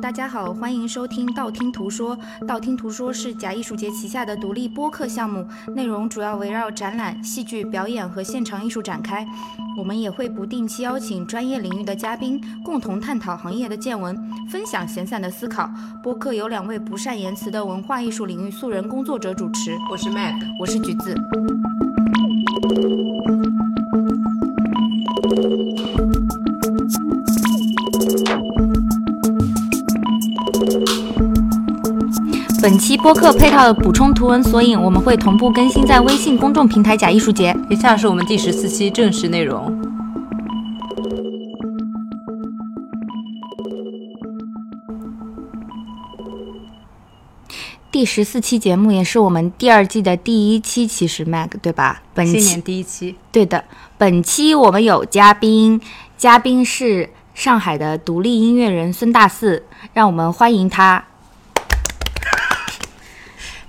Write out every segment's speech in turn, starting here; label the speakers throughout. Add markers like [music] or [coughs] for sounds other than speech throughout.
Speaker 1: 大家好，欢迎收听道听途说。道听途说是假艺术节旗下的独立播客项目，内容主要围绕展览、戏剧表演和现场艺术展开。我们也会不定期邀请专业领域的嘉宾，共同探讨行业的见闻，分享闲散的思考。播客由两位不善言辞的文化艺术领域素人工作者主持。
Speaker 2: 我是 Mac，
Speaker 1: 我是橘子。本期播客配套的补充图文索引，我们会同步更新在微信公众平台“假艺术节”。
Speaker 2: 以下是我们第十四期正式内容。
Speaker 1: 第十四期节目也是我们第二季的第一期，其实 Mag 对吧？本
Speaker 2: 新年第一期，
Speaker 1: 对的。本期我们有嘉宾，嘉宾是上海的独立音乐人孙大四，让我们欢迎他。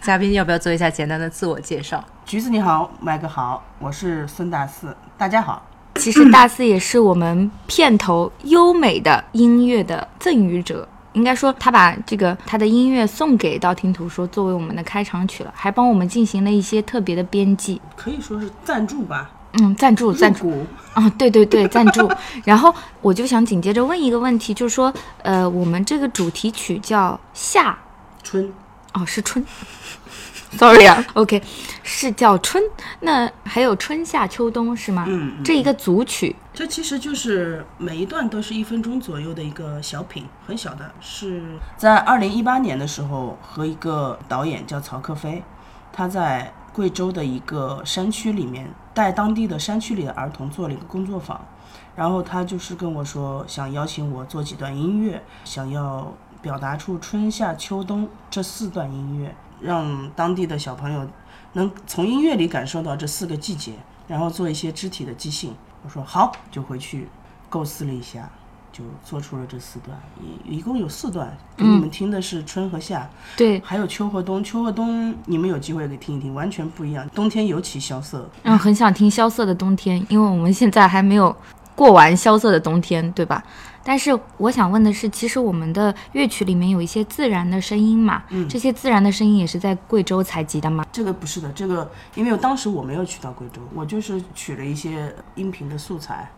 Speaker 2: 嘉宾要不要做一下简单的自我介绍？
Speaker 3: 橘子你好，麦哥好，我是孙大四，大家好。
Speaker 1: 其实大四也是我们片头优美的音乐的赠予者，应该说他把这个他的音乐送给道听途说作为我们的开场曲了，还帮我们进行了一些特别的编辑，
Speaker 3: 可以说是赞助吧。
Speaker 1: 嗯，赞助赞助啊，对对对，赞助。[laughs] 然后我就想紧接着问一个问题，就是说，呃，我们这个主题曲叫夏
Speaker 3: 春，
Speaker 1: 哦，是春。[laughs] Sorry 啊，OK，是叫春，那还有春夏秋冬是吗？
Speaker 3: 嗯，
Speaker 1: 这一个组曲，
Speaker 3: 这其实就是每一段都是一分钟左右的一个小品，很小的，是在二零一八年的时候和一个导演叫曹克飞，他在贵州的一个山区里面带当地的山区里的儿童做了一个工作坊，然后他就是跟我说想邀请我做几段音乐，想要表达出春夏秋冬这四段音乐。让当地的小朋友能从音乐里感受到这四个季节，然后做一些肢体的即兴。我说好，就回去构思了一下，就做出了这四段。一一共有四段，给你们听的是春和夏，
Speaker 1: 对，
Speaker 3: 还有秋和冬。秋和冬你们有机会可以听一听，完全不一样。冬天尤其萧瑟，
Speaker 1: 嗯，很想听萧瑟的冬天，因为我们现在还没有过完萧瑟的冬天，对吧？但是我想问的是，其实我们的乐曲里面有一些自然的声音嘛？
Speaker 3: 嗯，
Speaker 1: 这些自然的声音也是在贵州采集的吗？
Speaker 3: 这个不是的，这个因为当时我没有去到贵州，我就是取了一些音频的素材，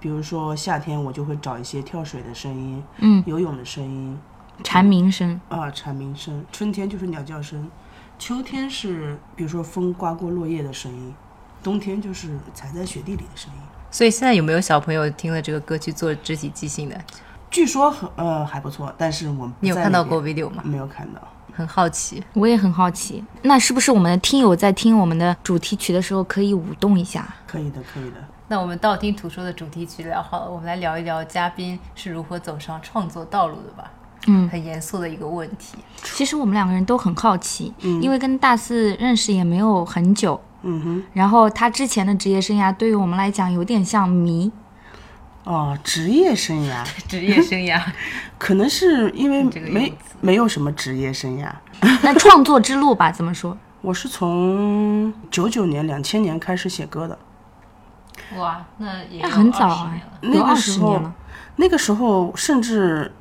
Speaker 3: 比如说夏天我就会找一些跳水的声音，
Speaker 1: 嗯，
Speaker 3: 游泳的声音，
Speaker 1: 蝉鸣声
Speaker 3: 啊，蝉鸣声。春天就是鸟叫声，秋天是比如说风刮过落叶的声音，冬天就是踩在雪地里的声音。
Speaker 2: 所以现在有没有小朋友听了这个歌去做肢体即兴的？
Speaker 3: 据说很呃还不错，但是我
Speaker 2: 你有看到过 video 吗？
Speaker 3: 没有看到，
Speaker 2: 很好奇，
Speaker 1: 我也很好奇。那是不是我们的听友在听我们的主题曲的时候可以舞动一下？
Speaker 3: 可以的，可以的。
Speaker 2: 那我们道听途说的主题曲聊好了，我们来聊一聊嘉宾是如何走上创作道路的吧。
Speaker 1: 嗯，
Speaker 2: 很严肃的一个问题。
Speaker 1: 其实我们两个人都很好奇，嗯因为跟大四认识也没有很久。
Speaker 3: 嗯哼，
Speaker 1: 然后他之前的职业生涯对于我们来讲有点像谜。
Speaker 3: 哦，职业生涯，[laughs]
Speaker 2: 职业生涯，[laughs]
Speaker 3: 可能是因为没没有什么职业生涯。[laughs]
Speaker 1: 那创作之路吧，怎么说？
Speaker 3: 我是从九九年、两千年开始写歌的。
Speaker 2: 哇，那也
Speaker 1: 很早啊，
Speaker 3: 那个时候，那个时候甚至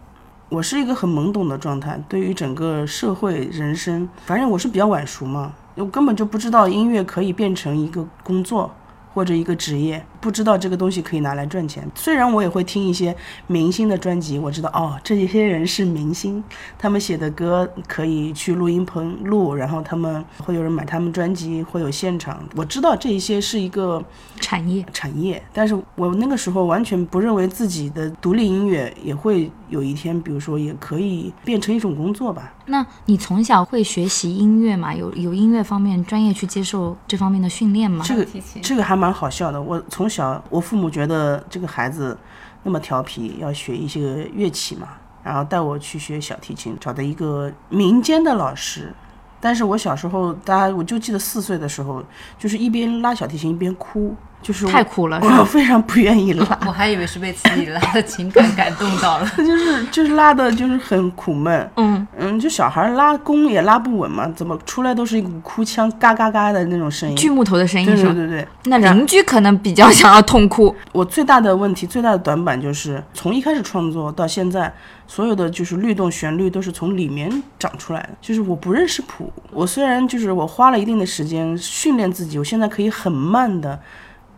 Speaker 3: 我是一个很懵懂的状态，对于整个社会人生，反正我是比较晚熟嘛。我根本就不知道音乐可以变成一个工作或者一个职业，不知道这个东西可以拿来赚钱。虽然我也会听一些明星的专辑，我知道哦，这些人是明星，他们写的歌可以去录音棚录，然后他们会有人买他们专辑，会有现场。我知道这一些是一个
Speaker 1: 产业
Speaker 3: 产业，但是我那个时候完全不认为自己的独立音乐也会有一天，比如说也可以变成一种工作吧。
Speaker 1: 那你从小会学习音乐吗？有有音乐方面专业去接受这方面的训练吗？
Speaker 3: 这个这个还蛮好笑的。我从小，我父母觉得这个孩子那么调皮，要学一些乐器嘛，然后带我去学小提琴，找的一个民间的老师。但是我小时候，大家我就记得四岁的时候，就是一边拉小提琴一边哭。就是
Speaker 1: 太苦了，
Speaker 3: 我？非常不愿意拉，
Speaker 2: 我还以为是被自己拉的情感感动到了。[laughs]
Speaker 3: 就是就是拉的，就是很苦闷。
Speaker 1: 嗯，
Speaker 3: 嗯，就小孩拉弓也拉不稳嘛，怎么出来都是一股哭腔，嘎嘎嘎的那种声音。
Speaker 1: 锯木头的声音
Speaker 3: 对
Speaker 1: 是吧？
Speaker 3: 对对对，
Speaker 1: 那邻居可能比较想要痛哭。
Speaker 3: 我最大的问题、最大的短板就是从一开始创作到现在，所有的就是律动、旋律都是从里面长出来的。就是我不认识谱，我虽然就是我花了一定的时间训练自己，我现在可以很慢的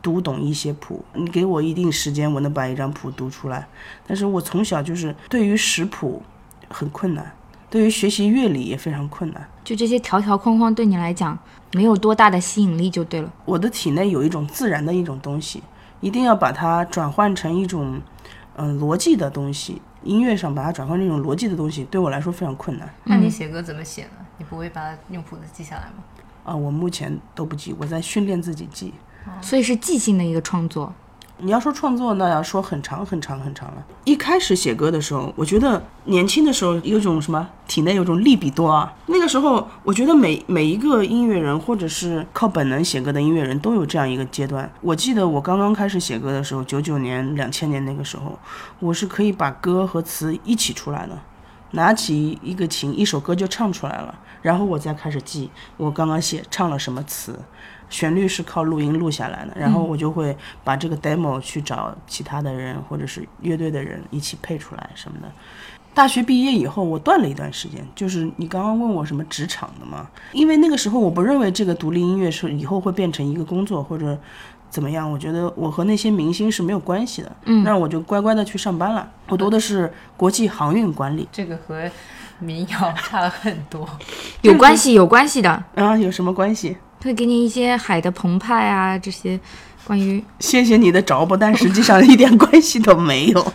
Speaker 3: 读懂一些谱。你给我一定时间，我能把一张谱读出来。但是我从小就是对于识谱很困难，对于学习乐理也非常困难。
Speaker 1: 就这些条条框框对你来讲没有多大的吸引力就对了。
Speaker 3: 我的体内有一种自然的一种东西，一定要把它转换成一种嗯、逻辑的东西。音乐上把它转换成一种逻辑的东西，对我来说非常困难
Speaker 2: 那你写歌怎么写呢？你不会把它用谱子记下来吗？
Speaker 3: 啊！我目前都不记，我在训练自己记。
Speaker 1: 所以是即兴的一个创作。
Speaker 3: 你要说创作，那要说很长很长很长了。一开始写歌的时候，我觉得年轻的时候有种什么体内有种利比多啊。那个时候，我觉得每每一个音乐人或者是靠本能写歌的音乐人都有这样一个阶段。我记得我刚刚开始写歌的时候，九九年、两千年那个时候，我是可以把歌和词一起出来的。拿起一个琴，一首歌就唱出来了，然后我再开始记我刚刚写唱了什么词，旋律是靠录音录下来的，然后我就会把这个 demo 去找其他的人或者是乐队的人一起配出来什么的。大学毕业以后，我断了一段时间，就是你刚刚问我什么职场的嘛，因为那个时候我不认为这个独立音乐是以后会变成一个工作或者怎么样，我觉得我和那些明星是没有关系的，嗯，那我就乖乖的去上班了。我读的是国际航运管理，
Speaker 2: 这个和民谣差了很多。[laughs]
Speaker 1: 有关系，有关系的，
Speaker 3: 啊，有什么关系？
Speaker 1: 会给你一些海的澎湃啊，这些关于
Speaker 3: 谢谢你的着不，但实际上一点关系都没有。[laughs]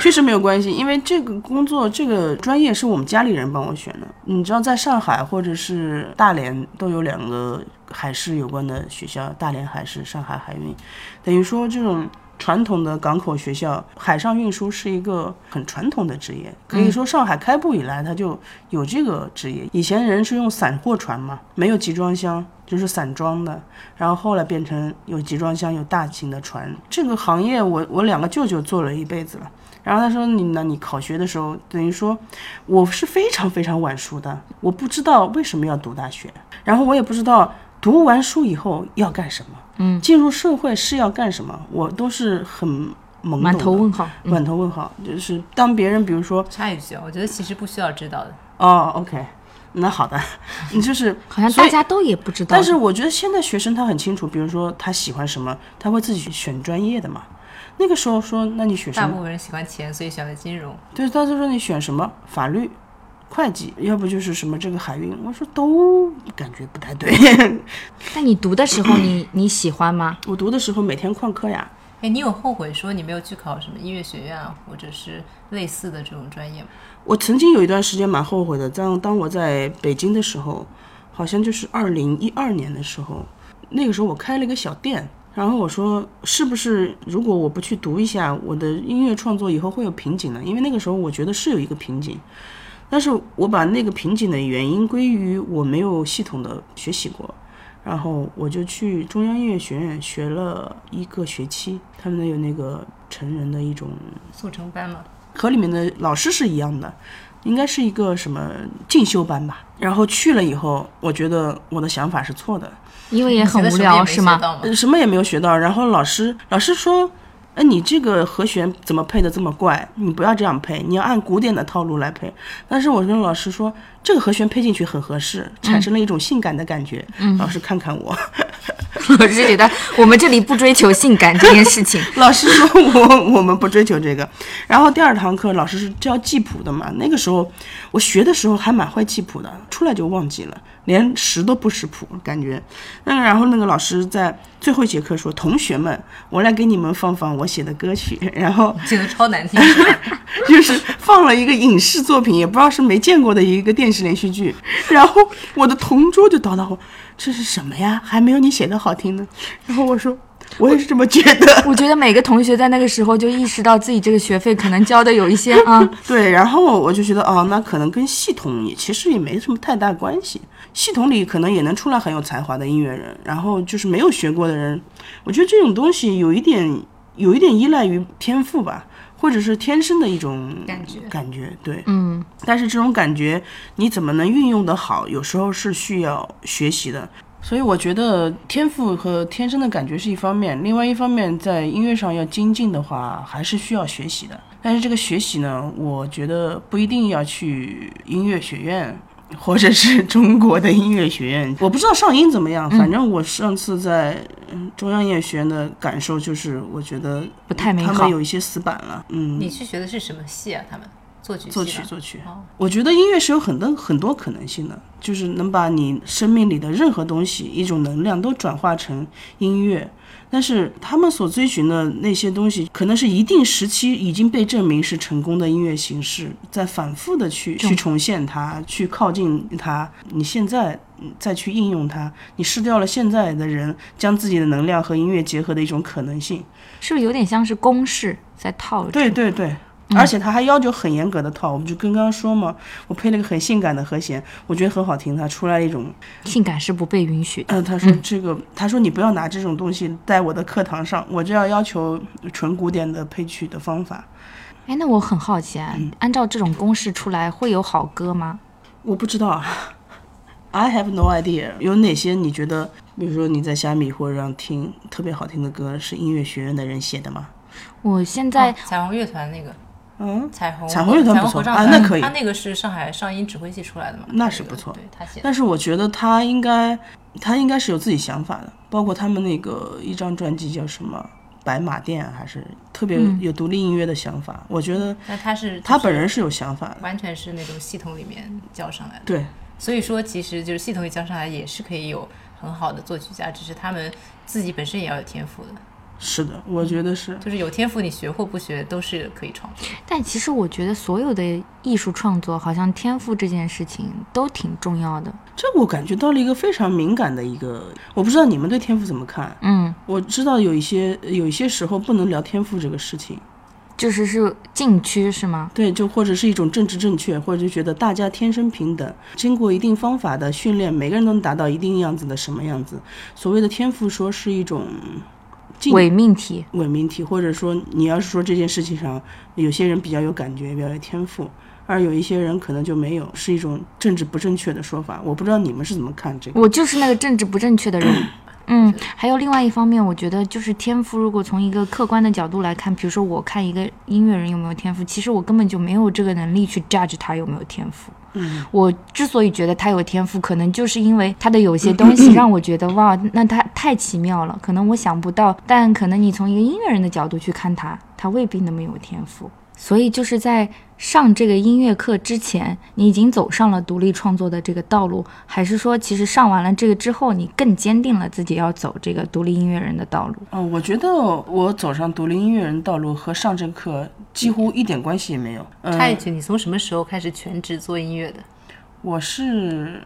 Speaker 3: 确实没有关系，因为这个工作这个专业是我们家里人帮我选的。你知道，在上海或者是大连都有两个海事有关的学校，大连海事、上海海运，等于说这种传统的港口学校，海上运输是一个很传统的职业。可以说，上海开埠以来它就有这个职业。以前人是用散货船嘛，没有集装箱，就是散装的。然后后来变成有集装箱、有大型的船。这个行业我我两个舅舅做了一辈子了。然后他说你呢？你考学的时候，等于说我是非常非常晚熟的，我不知道为什么要读大学，然后我也不知道读完书以后要干什么，嗯，进入社会是要干什么，我都是很懵懂的
Speaker 1: 满头问号。嗯
Speaker 3: 满头问号。就是当别人比如说
Speaker 2: 插一句啊，我觉得其实不需要知道的。
Speaker 3: 哦，OK，那好的，你 [laughs] 就是
Speaker 1: 好像大家都也不知道。
Speaker 3: 但是我觉得现在学生他很清楚，比如说他喜欢什么，他会自己去选专业的嘛。那个时候说，那你选什么？
Speaker 2: 大部分人喜欢钱，所以选了金融。
Speaker 3: 对，他就说你选什么法律、会计，要不就是什么这个海运。我说都感觉不太对。[laughs]
Speaker 1: 那你读的时候你，[coughs] 你喜欢吗？
Speaker 3: 我读的时候每天旷课呀，
Speaker 2: 哎，你有后悔说你没有去考什么音乐学院啊，或者是类似的这种专业吗？
Speaker 3: 我曾经有一段时间蛮后悔的。当当我在北京的时候，好像就是二零一二年的时候，那个时候我开了一个小店。然后我说，是不是如果我不去读一下，我的音乐创作以后会有瓶颈呢？因为那个时候我觉得是有一个瓶颈，但是我把那个瓶颈的原因归于我没有系统的学习过，然后我就去中央音乐学院学了一个学期，他们那有那个成人的一种
Speaker 2: 速成班嘛。
Speaker 3: 和里面的老师是一样的，应该是一个什么进修班吧。然后去了以后，我觉得我的想法是错的，
Speaker 1: 因为也很无聊，是吗？
Speaker 3: 什么也没有学到。然后老师老师说，哎，你这个和弦怎么配的这么怪？你不要这样配，你要按古典的套路来配。但是我跟老师说，这个和弦配进去很合适，产生了一种性感的感觉。老师看看我，[laughs]
Speaker 1: 我是觉得我们这里不追求性感这件事情。[laughs]
Speaker 3: 老师说我我们不追求这个。然后第二堂课老师是教记谱的嘛，那个时候我学的时候还蛮会记谱的，出来就忘记了，连识都不识谱，感觉。那然后那个老师在最后一节课说：“同学们，我来给你们放放我写的歌曲。”然后
Speaker 2: 写的超难听。[laughs]
Speaker 3: 就是放了一个影视作品，也不知道是没见过的一个电视连续剧。然后我的同桌就叨叨我：“这是什么呀？还没有你写的好听呢。[laughs] ”然后我说：“我也是这么觉得。
Speaker 1: 我觉得每个同学在那个时候就意识到自己这个学费可能交的有一些啊，[laughs]
Speaker 3: 对，然后我就觉得哦，那可能跟系统也其实也没什么太大关系。系统里可能也能出来很有才华的音乐人，然后就是没有学过的人，我觉得这种东西有一点有一点依赖于天赋吧，或者是天生的一种
Speaker 2: 感觉
Speaker 3: 感觉对。
Speaker 1: 嗯，
Speaker 3: 但是这种感觉你怎么能运用得好，有时候是需要学习的。所以我觉得天赋和天生的感觉是一方面，另外一方面在音乐上要精进的话，还是需要学习的。但是这个学习呢，我觉得不一定要去音乐学院。[laughs] 或者是中国的音乐学院，我不知道上音怎么样。反正我上次在嗯中央音乐学院的感受就是，我觉得
Speaker 1: 不太美好
Speaker 3: 他们。有一些死板了。嗯，
Speaker 2: 你去学的是什么系啊？他们作曲
Speaker 3: 作曲作曲
Speaker 2: 哦，
Speaker 3: 我觉得音乐是有很多很多可能性的，就是能把你生命里的任何东西、一种能量都转化成音乐。但是他们所追寻的那些东西，可能是一定时期已经被证明是成功的音乐形式，在反复的去去重现它，去靠近它。你现在嗯再去应用它，你失掉了现在的人将自己的能量和音乐结合的一种可能性。
Speaker 1: 是不是有点像是公式在套着？
Speaker 3: 对对对，而且他还要求很严格的套，我们就跟刚刚说嘛，我配了个很性感的和弦，我觉得很好听，他出来一种，
Speaker 1: 性感是不被允许的。
Speaker 3: 呃，他说这个，他说你不要拿这种东西在我的课堂上，我就要要求纯古典的配曲的方法。
Speaker 1: 哎，那我很好奇啊，按照这种公式出来会有好歌吗？
Speaker 3: 我不知道，I have no idea，有哪些你觉得，比如说你在虾米或者让听特别好听的歌是音乐学院的人写的吗？
Speaker 1: 我现在
Speaker 2: 哦彩虹乐团那个
Speaker 3: 嗯，
Speaker 2: 彩虹
Speaker 3: 彩虹乐团不错啊那可以
Speaker 2: 他那个是上海上音指挥系出来的嘛？
Speaker 3: 那是不错
Speaker 2: 对他写的。
Speaker 3: 但是我觉得他应该，他应该是有自己想法的，包括他们那个一张专辑叫什么《白马店》，还是特别有独立音乐的想法。我觉得
Speaker 2: 那他是
Speaker 3: 他本人是有想法的，
Speaker 2: 完全是那种系统里面教上来的。
Speaker 3: 对，
Speaker 2: 所以说，其实就是系统里教上来也是可以有很好的作曲家，只是他们自己本身也要有天赋的。
Speaker 3: 是的，我觉得是。
Speaker 2: 就是有天赋，你学或不学都是可以创作。
Speaker 1: 但其实我觉得所有的艺术创作，好像天赋这件事情都挺重要的。
Speaker 3: 这我感觉到了一个非常敏感的一个，我不知道你们对天赋怎么看。
Speaker 1: 嗯，
Speaker 3: 我知道有一些有一些时候不能聊天赋这个事情，
Speaker 1: 就是是禁区是吗？
Speaker 3: 对，就或者是一种政治正确，或者就觉得大家天生平等，经过一定方法的训练，每个人都能达到一定样子的什么样子。所谓的天赋，说是一种禁
Speaker 1: 伪命题。
Speaker 3: 伪命题，或者说你要是说这件事情上，有些人比较有感觉，比较有天赋，而有一些人可能就没有，是一种政治不正确的说法。我不知道你们是怎么看这个。
Speaker 1: 我就是那个政治不正确的人。[coughs] [coughs] [coughs] 嗯，还有另外一方面，我觉得就是天赋。如果从一个客观的角度来看，比如说我看一个音乐人有没有天赋，其实我根本就没有这个能力去 judge 他有没有天赋。
Speaker 3: 嗯，
Speaker 1: 我之所以觉得他有天赋，可能就是因为他的有些东西让我觉得 [coughs] 哇，那他太奇妙了，可能我想不到。但可能你从一个音乐人的角度去看他，他未必那么有天赋。所以就是在上这个音乐课之前，你已经走上了独立创作的这个道路，还是说其实上完了这个之后，你更坚定了自己要走这个独立音乐人的道路？
Speaker 3: 嗯，我觉得我走上独立音乐人道路和上这个课几乎一点关系也没有。嗯、
Speaker 2: 插一句，你从什么时候开始全职做音乐的？
Speaker 3: 我是，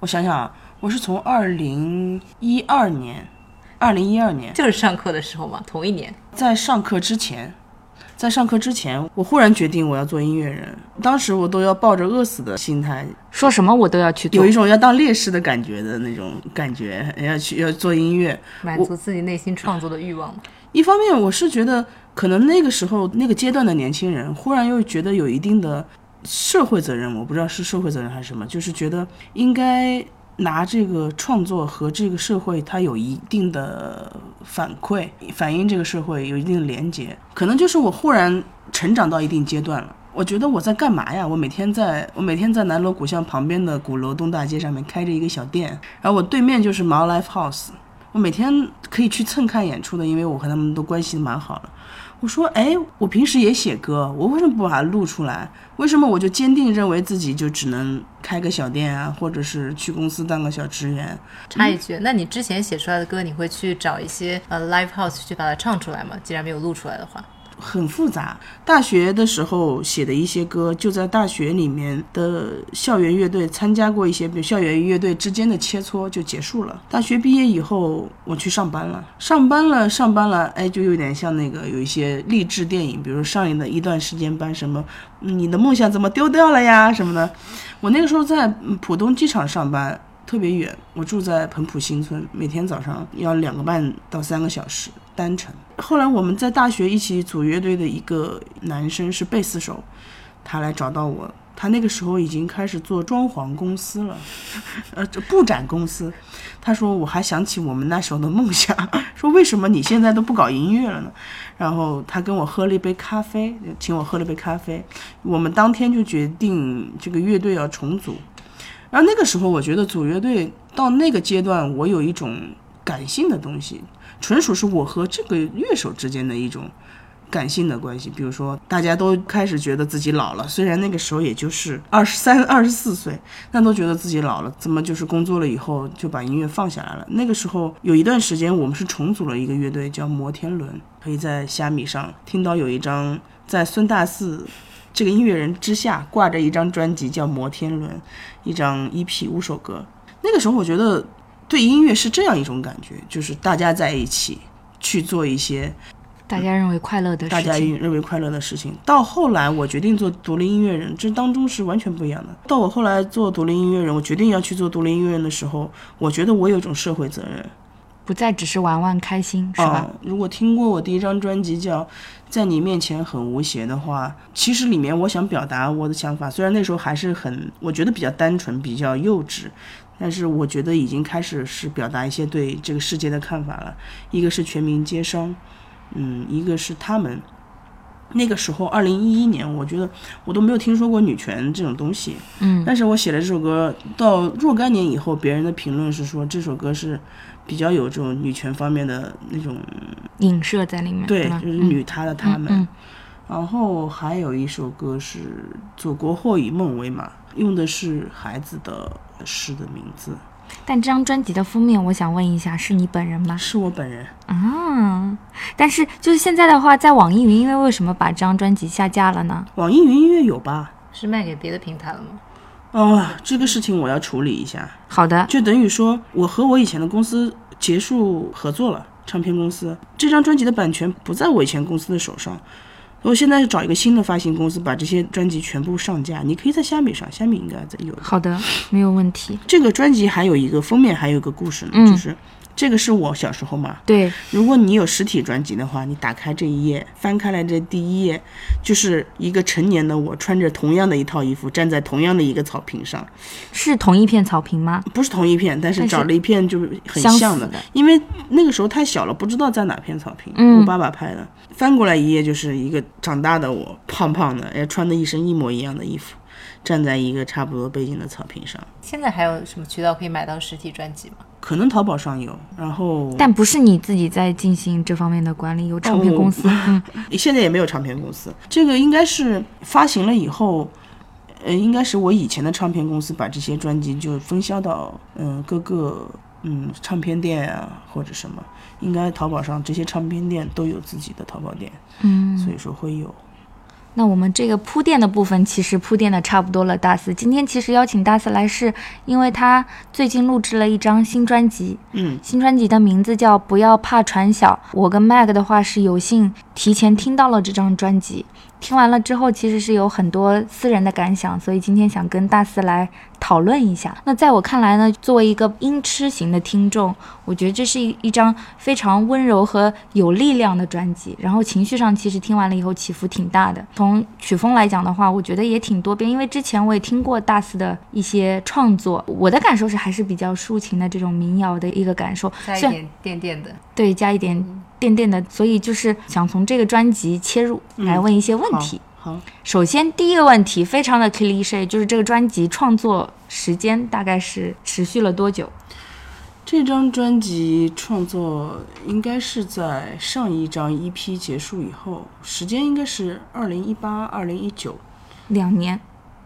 Speaker 3: 我想想啊，我是从二零一二年，二零一二年
Speaker 2: 就是上课的时候嘛，同一年。
Speaker 3: 在上课之前，在上课之前，我忽然决定我要做音乐人。当时我都要抱着饿死的心态，
Speaker 1: 说什么我都要去做
Speaker 3: 有一。种要当烈士的感觉的那种感觉，要去要做音乐。
Speaker 2: 满足自己内心创作的欲望。
Speaker 3: 一方面，我是觉得可能那个时候那个阶段的年轻人，忽然又觉得有一定的社会责任，我不知道是社会责任还是什么，就是觉得应该拿这个创作和这个社会它有一定的反馈，反映这个社会有一定的连接。可能就是我忽然成长到一定阶段了。我觉得我在干嘛呀？我每天在我每天在南锣鼓巷旁边的鼓楼东大街上面开着一个小店，然后我对面就是毛 Life House，我每天可以去蹭看演出的，因为我和他们都关系蛮好的。我说，哎，我平时也写歌，我为什么不把它录出来？为什么我就坚定认为自己就只能开个小店啊，或者是去公司当个小职员？
Speaker 2: 插一句，那你之前写出来的歌，你会去找一些呃 live house 去把它唱出来吗？既然没有录出来的话，
Speaker 3: 很复杂。大学的时候写的一些歌，就在大学里面的校园乐队参加过一些，比如校园乐队之间的切磋就结束了。大学毕业以后，我去上班了，上班了，上班了，哎，就有点像那个有一些励志电影，比如上映的一段时间班，什么你的梦想怎么丢掉了呀什么的。我那个时候在浦东机场上班。特别远，我住在彭浦新村，每天早上要两个半到三个小时单程。后来我们在大学一起组乐队的一个男生是贝斯手，他来找到我，他那个时候已经开始做装潢公司了，[laughs] 呃，布展公司。他说我还想起我们那时候的梦想，[laughs] 说为什么你现在都不搞音乐了呢？然后他跟我喝了一杯咖啡，请我喝了杯咖啡，我们当天就决定这个乐队要重组。然后那个时候，我觉得组乐队到那个阶段，我有一种感性的东西，纯属是我和这个乐手之间的一种感性的关系。比如说，大家都开始觉得自己老了，虽然那个时候也就是二十三、[laughs] 二十四岁，但都觉得自己老了。怎么就是工作了以后就把音乐放下来了？那个时候有一段时间，我们是重组了一个乐队，叫摩天轮，可以在虾米上听到有一张在孙大四。这个音乐人之下挂着一张专辑，叫《摩天轮》，一张 EP 五首歌。那个时候，我觉得对音乐是这样一种感觉，就是大家在一起去做一些
Speaker 1: 大家认为快乐的事
Speaker 3: 情。大家认为快乐的事情。到后来，我决定做独立音乐人，这当中是完全不一样的。到我后来做独立音乐人，我决定要去做独立音乐人的时候，我觉得我有一种社会责任。
Speaker 1: 不再只是玩玩开心，是吧？
Speaker 3: 如果听过我第一张专辑叫《在你面前很无邪》的话，其实里面我想表达我的想法，虽然那时候还是很，我觉得比较单纯、比较幼稚，但是我觉得已经开始是表达一些对这个世界的看法了。一个是全民皆伤，嗯，一个是他们。那个时候，二零一一年，我觉得我都没有听说过女权这种东西，
Speaker 1: 嗯，
Speaker 3: 但是我写了这首歌，到若干年以后，别人的评论是说这首歌是。比较有这种女权方面的那种
Speaker 1: 影射在里面，
Speaker 3: 对，就是女她的他们。然后还有一首歌是《祖国或以梦为马》，用的是孩子的诗的名字。
Speaker 1: 但这张专辑的封面，我想问一下，是你本人吗？
Speaker 3: 是我本人
Speaker 1: 啊。但是就是现在的话，在网易云音乐为什么把这张专辑下架了呢？
Speaker 3: 网易云音乐有吧？
Speaker 2: 是卖给别的平台了吗？
Speaker 3: 哦，这个事情我要处理一下。
Speaker 1: 好的，
Speaker 3: 就等于说我和我以前的公司结束合作了，唱片公司这张专辑的版权不在我以前公司的手上，我现在找一个新的发行公司把这些专辑全部上架。你可以在虾米上，虾米应该在有。
Speaker 1: 好的，没有问题。
Speaker 3: 这个专辑还有一个封面，还有一个故事呢，就是。这个是我小时候嘛？
Speaker 1: 对。
Speaker 3: 如果你有实体专辑的话，你打开这一页，翻开来这第一页，就是一个成年的我穿着同样的一套衣服，站在同样的一个草坪上。
Speaker 1: 是同一片草坪吗？
Speaker 3: 不是同一片，但是找了一片就是很像
Speaker 1: 的。
Speaker 3: 因为那个时候太小了，不知道在哪片草坪。
Speaker 1: 嗯。
Speaker 3: 我爸爸拍的。翻过来一页，就是一个长大的我，胖胖的，哎，穿的一身一模一样的衣服，站在一个差不多背景的草坪上。
Speaker 2: 现在还有什么渠道可以买到实体专辑吗？
Speaker 3: 可能淘宝上有，然后
Speaker 1: 但不是你自己在进行这方面的管理，有唱片公司。嗯，
Speaker 3: 现在也没有唱片公司，这个应该是发行了以后，呃，应该是我以前的唱片公司把这些专辑就分销到嗯各个嗯唱片店啊或者什么，应该淘宝上这些唱片店都有自己的淘宝店，
Speaker 1: 嗯，
Speaker 3: 所以说会有。
Speaker 1: 那我们这个铺垫的部分其实铺垫的差不多了。大四今天其实邀请大四来，是因为他最近录制了一张新专辑，
Speaker 3: 嗯，
Speaker 1: 新专辑的名字叫《不要怕船小》。我跟 Mag 的话是有幸提前听到了这张专辑。听完了之后，其实是有很多私人的感想，所以今天想跟大四来讨论一下。那在我看来呢，作为一个音痴型的听众，我觉得这是一一张非常温柔和有力量的专辑。然后情绪上其实听完了以后起伏挺大的。从曲风来讲的话，我觉得也挺多变，因为之前我也听过大四的一些创作，我的感受是还是比较抒情的这种民谣的一个感受，
Speaker 2: 加一点电电的，
Speaker 1: 对，加一点。垫垫的，所以就是想从这个专辑切入来问一些问题。
Speaker 3: 好，
Speaker 1: 首先第一个问题非常的 cliche，就是这个专辑创作时间大概是持续了多久？
Speaker 3: 这张专辑创作应该是在上一张 EP 结束以后，时间应该是二零一八、二零一九，
Speaker 1: 两年，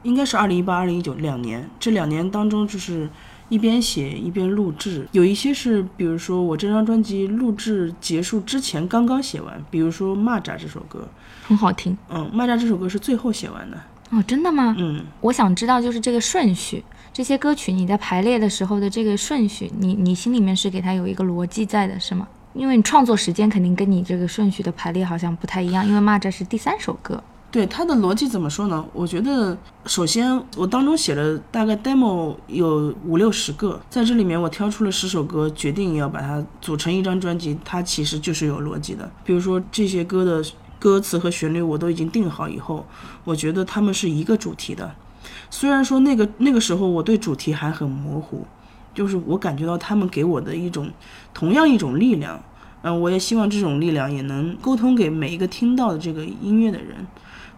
Speaker 3: 应该是二零一八、二零一九两年。这两年当中就是。一边写一边录制，有一些是，比如说我这张专辑录制结束之前刚刚写完，比如说《蚂蚱》这首歌，
Speaker 1: 很好听
Speaker 3: 嗯，《蚂蚱》这首歌是最后写完的，
Speaker 1: 哦，真的吗？
Speaker 3: 嗯，
Speaker 1: 我想知道就是这个顺序，这些歌曲你在排列的时候的这个顺序，你你心里面是给它有一个逻辑在的，是吗？因为你创作时间肯定跟你这个顺序的排列好像不太一样，因为《蚂蚱》是第三首歌。
Speaker 3: 对它的逻辑怎么说呢？我觉得首先我当中写了大概 demo 有五六十个，在这里面我挑出了十首歌，决定要把它组成一张专辑，它其实就是有逻辑的。比如说这些歌的歌词和旋律我都已经定好以后，我觉得他们是一个主题的。虽然说那个那个时候我对主题还很模糊，就是我感觉到他们给我的一种同样一种力量。嗯，我也希望这种力量也能沟通给每一个听到的这个音乐的人。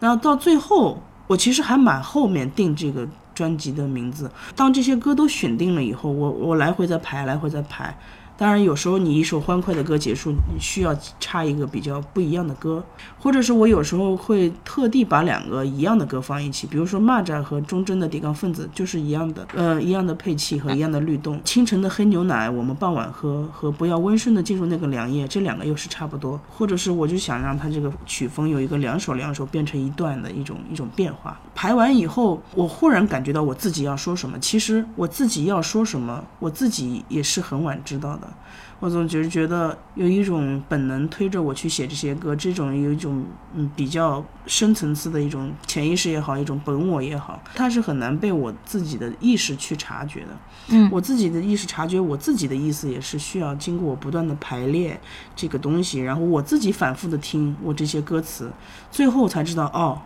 Speaker 3: 然后到最后，我其实还蛮后面定这个专辑的名字。当这些歌都选定了以后，我我来回在排，来回在排。当然，有时候你一首欢快的歌结束，你需要插一个比较不一样的歌，或者是我有时候会特地把两个一样的歌放一起，比如说《蚂蚱》和《忠贞的抵抗分子》就是一样的，呃，一样的配器和一样的律动。清晨的黑牛奶，我们傍晚喝，和不要温顺的进入那个凉夜，这两个又是差不多。或者是我就想让它这个曲风有一个两首两首变成一段的一种一种变化。排完以后，我忽然感觉到我自己要说什么。其实我自己要说什么，我自己也是很晚知道的。我总觉觉得有一种本能推着我去写这些歌，这种有一种嗯比较深层次的一种潜意识也好，一种本我也好，它是很难被我自己的意识去察觉的。
Speaker 1: 嗯
Speaker 3: 我自己的意识察觉我自己的意思，也是需要经过我不断的排列这个东西，然后我自己反复的听我这些歌词，最后才知道哦。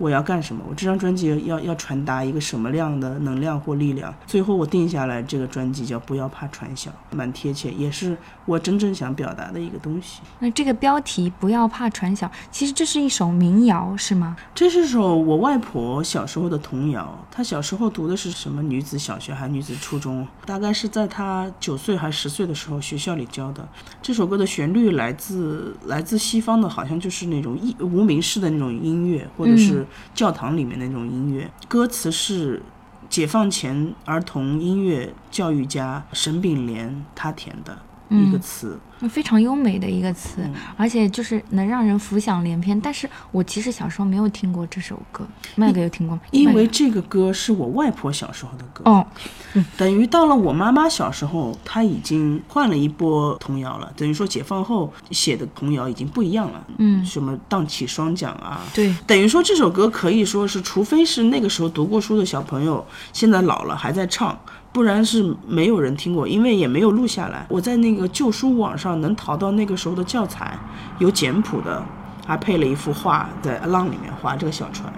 Speaker 3: 我要干什么？我这张专辑要要传达一个什么样的能量或力量？最后我定下来这个专辑叫《不要怕传销》，蛮贴切，也是我真正想表达的一个东西。
Speaker 1: 那这个标题不要怕传小，其实这是一首民谣，是吗？
Speaker 3: 这是首我外婆小时候的童谣，她小时候读的是什么女子小学还是女子初中？大概是在她九岁还是十岁的时候学校里教的。这首歌的旋律来自来自西方的，好像就是那种一无名氏的那种音乐，或者是教堂里面那种音乐。歌词是解放前儿童音乐教育家沈炳莲他填的一个词。
Speaker 1: 非常优美的一个词，
Speaker 3: 嗯
Speaker 1: 而且就是能让人浮想联翩。但是我其实小时候没有听过这首歌，麦哥有听过吗？
Speaker 3: 因为这个歌是我外婆小时候的歌，
Speaker 1: 哦，[laughs]
Speaker 3: 等于到了我妈妈小时候，她已经换了一波童谣了。等于说解放后写的童谣已经不一样了，
Speaker 1: 嗯，
Speaker 3: 什么荡起双桨啊，
Speaker 1: 对，
Speaker 3: 等于说这首歌可以说是，除非是那个时候读过书的小朋友，现在老了还在唱，不然是没有人听过，因为也没有录下来。我在那个旧书网上能淘到那个时候的教材，有简谱的，还配了一幅画在浪里面划这个小船，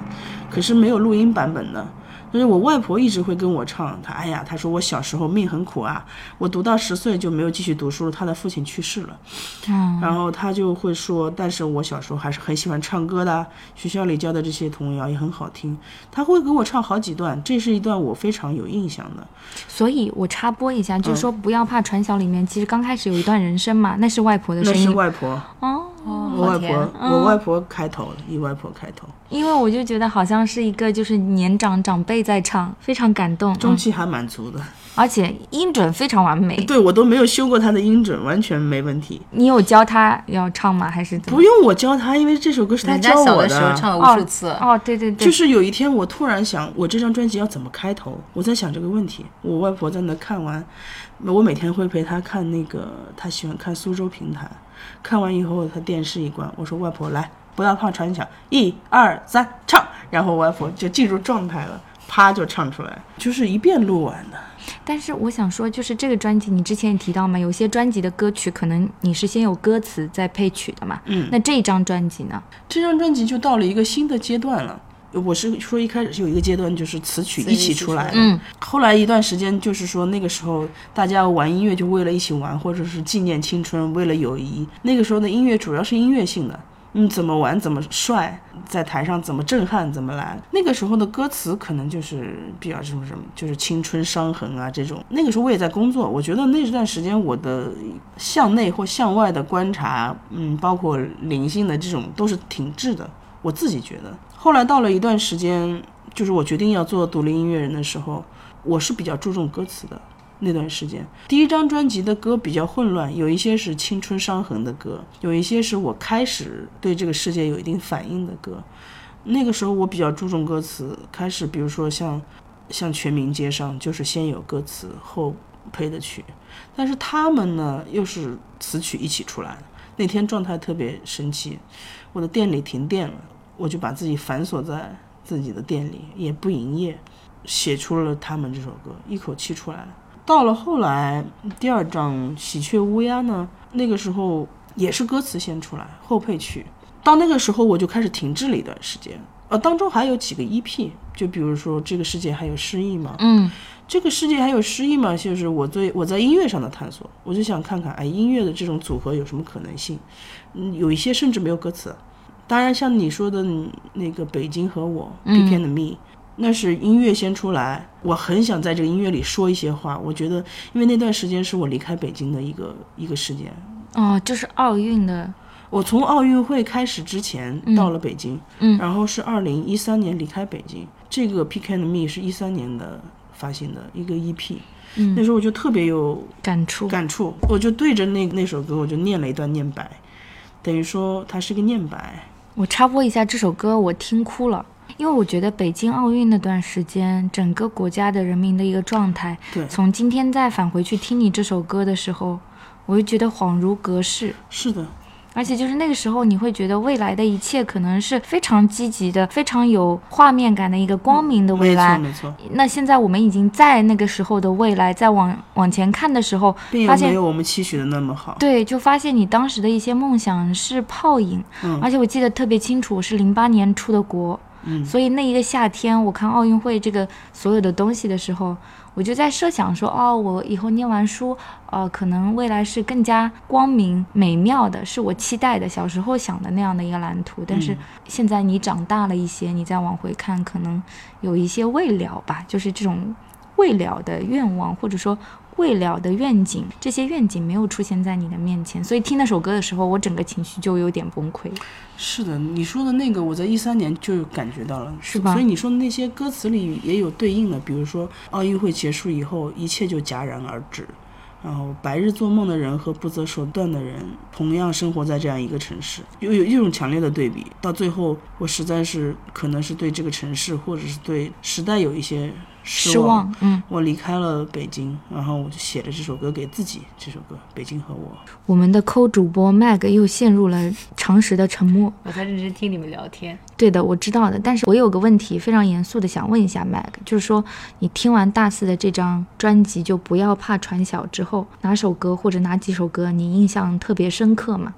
Speaker 3: 可是没有录音版本的。所以我外婆一直会跟我唱，她哎呀，她说我小时候命很苦啊，我读到十岁就没有继续读书了，她的父亲去世了。
Speaker 1: 嗯，
Speaker 3: 然后她就会说，但是我小时候还是很喜欢唱歌的，学校里教的这些童谣也很好听。她会给我唱好几段，这是一段我非常有印象的。
Speaker 1: 所以我插播一下，
Speaker 3: 嗯
Speaker 1: 就是说不要怕传小里面，其实刚开始有一段人声嘛，那是外婆的
Speaker 3: 那是
Speaker 1: 声音
Speaker 3: 外婆，
Speaker 1: 哦。
Speaker 2: 哦，
Speaker 3: 我外婆，我外婆开头的，以外婆开头，
Speaker 1: 因为我就觉得好像是一个就是年长长辈在唱，非常感动，嗯、
Speaker 3: 中气还蛮足的。
Speaker 1: 而且音准非常完美。
Speaker 3: 对我都没有修过他的音准，完全没问题。
Speaker 1: 你有教他要唱吗？还是怎么？
Speaker 3: 不用我教他，因为这首歌是他教我
Speaker 2: 小的时候唱了无数次，
Speaker 1: 哦，对对对，
Speaker 3: 就是有一天，我突然想，我这张专辑要怎么开头？我在想这个问题。我外婆在那看完，我每天会陪她看那个，她喜欢看苏州评弹。看完以后，她电视一关，我说外婆来，不要怕传响，一二三，唱。然后外婆就进入状态了，啪就唱出来，就是一遍录完的。
Speaker 1: 但是我想说，就是这个专辑，你之前也提到嘛，有些专辑的歌曲可能你是先有歌词再配曲的嘛。
Speaker 3: 嗯，
Speaker 1: 那这张专辑呢？
Speaker 3: 这张专辑就到了一个新的阶段了。我是说一开始有一个阶段就是词曲一起出来的，
Speaker 1: 嗯，
Speaker 3: 后来一段时间就是说那个时候大家玩音乐就为了一起玩，或者是纪念青春，为了友谊。那个时候的音乐主要是音乐性的，嗯，怎么玩怎么帅，在台上怎么震撼怎么来。那个时候的歌词可能就是比较什么什么，就是青春伤痕啊这种。那个时候我也在工作，我觉得那段时间我的向内或向外的观察，嗯，包括灵性的这种都是挺滞的，我自己觉得。后来到了一段时间，就是我决定要做独立音乐人的时候，我是比较注重歌词的。那段时间，第一张专辑的歌比较混乱，有一些是青春伤痕的歌，有一些是我开始对这个世界有一定反应的歌。那个时候我比较注重歌词，开始比如说像像《全民皆上》，就是先有歌词后配的曲，但是他们呢又是词曲一起出来的。那天状态特别生气，我的店里停电了，我就把自己反锁在自己的店里，也不营业，写出了他们这首歌，一口气出来了。到了后来，第二张《喜鹊乌鸦》呢，那个时候也是歌词先出来，后配曲。到那个时候，我就开始停滞了一段时间。呃，当中还有几个 EP，就比如说《这个世界还有诗意吗》？
Speaker 1: 嗯，
Speaker 3: 这个世界还有诗意吗？就是我对我在音乐上的探索，我就想看看，哎，音乐的这种组合有什么可能性？嗯，有一些甚至没有歌词。当然，像你说的那个《北京和我》.的 Me。那是音乐先出来，我很想在这个音乐里说一些话。我觉得，因为那段时间是我离开北京的一个一个时间。
Speaker 1: 哦，就是奥运的。
Speaker 3: 我从奥运会开始之前到了北京，
Speaker 1: 嗯，
Speaker 3: 然后是二零一三年离开北京。这个《P.K. and Me》是一三年的发行的一个 EP，
Speaker 1: 嗯，
Speaker 3: 那时候我就特别有
Speaker 1: 感触，
Speaker 3: 感触，我就对着那那首歌，我就念了一段念白，等于说它是个念白。
Speaker 1: 我插播一下，这首歌我听哭了。因为我觉得北京奥运那段时间，整个国家的人民的一个状态，
Speaker 3: 对，
Speaker 1: 从今天再返回去听你这首歌的时候，我就觉得恍如隔世。
Speaker 3: 是的，
Speaker 1: 而且就是那个时候，你会觉得未来的一切可能是非常积极的、非常有画面感的一个光明的未来。
Speaker 3: 没错，没错。
Speaker 1: 那现在我们已经在那个时候的未来，在往往前看的时候，发现
Speaker 3: 没有我们期许的那么好。
Speaker 1: 对，就发现你当时的一些梦想是泡影。
Speaker 3: 嗯，
Speaker 1: 而且我记得特别清楚，我是零八年出的国。所以那一个夏天，我看奥运会这个所有的东西的时候，我就在设想说，哦，我以后念完书，呃，可能未来是更加光明美妙的，是我期待的小时候想的那样的一个蓝图。但是现在你长大了一些，你再往回看，可能有一些未了吧，就是这种未了的愿望，或者说。未了的愿景，这些愿景没有出现在你的面前，所以听那首歌的时候，我整个情绪就有点崩溃。
Speaker 3: 是的，你说的那个，我在一三年就感觉到了，
Speaker 1: 是吧？
Speaker 3: 所以你说的那些歌词里也有对应的，比如说奥运会结束以后，一切就戛然而止，然后白日做梦的人和不择手段的人同样生活在这样一个城市，又有一种强烈的对比。到最后，我实在是可能是对这个城市或者是对时代有一些。
Speaker 1: 失望，嗯，
Speaker 3: 我离开了北京，然后我就写了这首歌给自己。这首歌《北京和我》，
Speaker 1: 我们的抠主播 Mag 又陷入了常识的沉默。
Speaker 2: 我在认真听你们聊天。
Speaker 1: 对的，我知道的。但是我有个问题，非常严肃的想问一下 Mag，就是说，你听完大四的这张专辑就不要怕传小之后，哪首歌或者哪几首歌你印象特别深刻吗？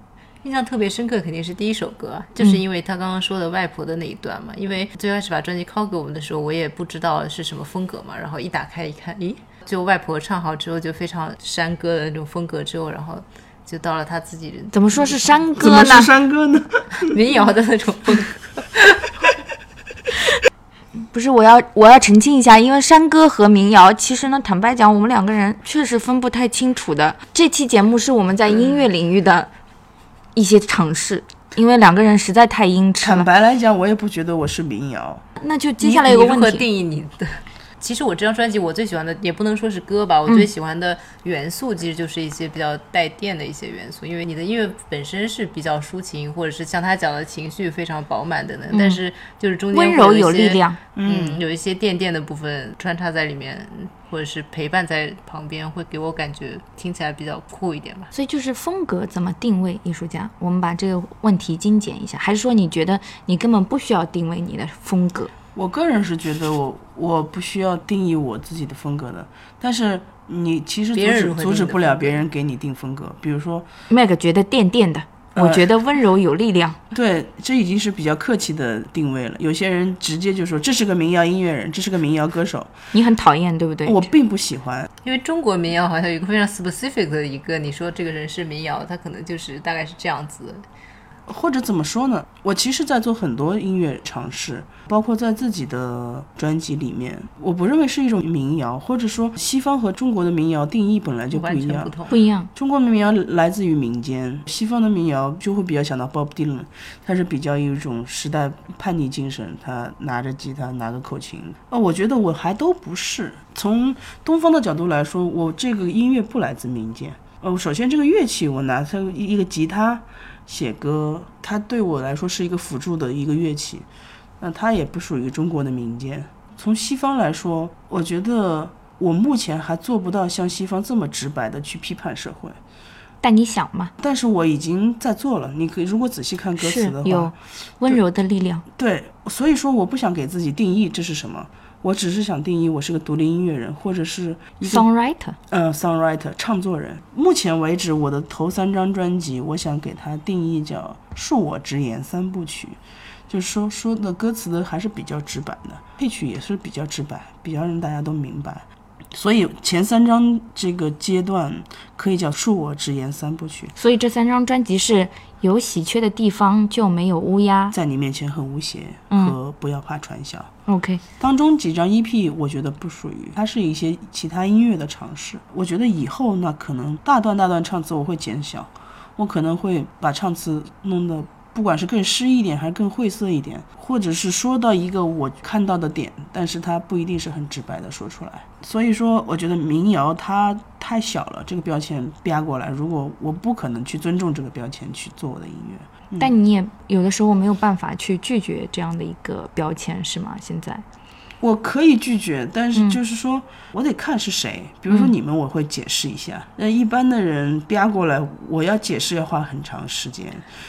Speaker 2: 印象特别深刻肯定是第一首歌，就是因为他刚刚说的外婆的那一段嘛。因为最开始把专辑拷给我们的时候，我也不知道是什么风格嘛。然后一打开一看，咦，就外婆唱好之后就非常山歌的那种风格之后，然后就到了他自己
Speaker 1: 怎么说是山歌呢？
Speaker 3: 是山歌呢？[laughs]
Speaker 2: 民谣的那种风格。[laughs]
Speaker 1: 不是，我要我要澄清一下，因为山歌和民谣其实呢，坦白讲，我们两个人确实分不太清楚的。这期节目是我们在音乐领域的。一些尝试，因为两个人实在太阴沉
Speaker 3: 了。坦白来讲，我也不觉得我是民谣。
Speaker 1: 那就接下来有个问题，
Speaker 2: 定义你的。其实我这张专辑，我最喜欢的也不能说是歌吧，我最喜欢的元素其实就是一些比较带电的一些元素。因为你的音乐本身是比较抒情，或者是像他讲的情绪非常饱满的呢。但是就是中间
Speaker 1: 温柔有力量，
Speaker 2: 嗯，有一些电电的部分穿插在里面，或者是陪伴在旁边，会给我感觉听起来比较酷一点吧。
Speaker 1: 所以就是风格怎么定位艺术家？我们把这个问题精简一下，还是说你觉得你根本不需要定位你的风格？
Speaker 3: 我个人是觉得我我不需要定义我自己的风格的，但是你其实阻止阻止不了别人给你定风格。比如说
Speaker 1: ，Meg 觉得电电的，我觉得温柔有力量。
Speaker 3: 对，这已经是比较客气的定位了。有些人直接就说这是个民谣音乐人，这是个民谣歌手。
Speaker 1: 你很讨厌，对不对？
Speaker 3: 我并不喜欢，
Speaker 2: 因为中国民谣好像有一个非常 specific 的一个，你说这个人是民谣，他可能就是大概是这样子。
Speaker 3: 或者怎么说呢？我其实，在做很多音乐尝试，包括在自己的专辑里面，我不认为是一种民谣，或者说西方和中国的民谣定义本来就不一样
Speaker 2: 不。
Speaker 1: 不。一样。
Speaker 3: 中国民谣来自于民间，西方的民谣就会比较想到 Bob Dylan，他是比较有一种时代叛逆精神，他拿着吉他，拿个口琴。呃，我觉得我还都不是。从东方的角度来说，我这个音乐不来自民间。呃，首先这个乐器我拿它一一个吉他写歌，它对我来说是一个辅助的一个乐器，那它也不属于中国的民间。从西方来说，我觉得我目前还做不到像西方这么直白的去批判社会。
Speaker 1: 但你想嘛，
Speaker 3: 但是我已经在做了。你可以如果仔细看歌词的
Speaker 1: 话有
Speaker 3: 话，
Speaker 1: 温柔的力量。
Speaker 3: 对，所以说我不想给自己定义这是什么，我只是想定义我是个独立音乐人，或者是一个
Speaker 1: Songwriter，
Speaker 3: 呃 songwriter 唱作人。目前为止，我的头三张专辑，我想给它定义叫“恕我直言三部曲”，就是说说的歌词的还是比较直白的，配曲也是比较直白，比较让大家都明白。所以前三张这个阶段可以叫“恕我直言三部曲
Speaker 1: 所以这三张专辑是有喜鹊的地方就没有乌”，鸦。
Speaker 3: 在你面前很无邪
Speaker 1: 嗯
Speaker 3: 和不要怕传销。
Speaker 1: OK，
Speaker 3: 当中几张 EP 我觉得不属于，它是一些其他音乐的尝试。我觉得以后那，可能大段大段唱词我会减小，我可能会把唱词弄得不管是更诗意一点，还是更晦涩一点，或者是说到一个我看到的点，但是它不一定是很直白的说出来。所以说，我觉得民谣它太小了，这个标签标过来，如果我不可能去尊重这个标签去做我的音乐。
Speaker 1: 但你也有的时候没有办法去拒绝这样的一个标签，是吗？现在
Speaker 3: 我可以拒绝，但
Speaker 1: 嗯
Speaker 3: 是就是说、我得看是谁。比如说你们，我会解释一下。那、一般的人啪过来，我要解释要花很长时间，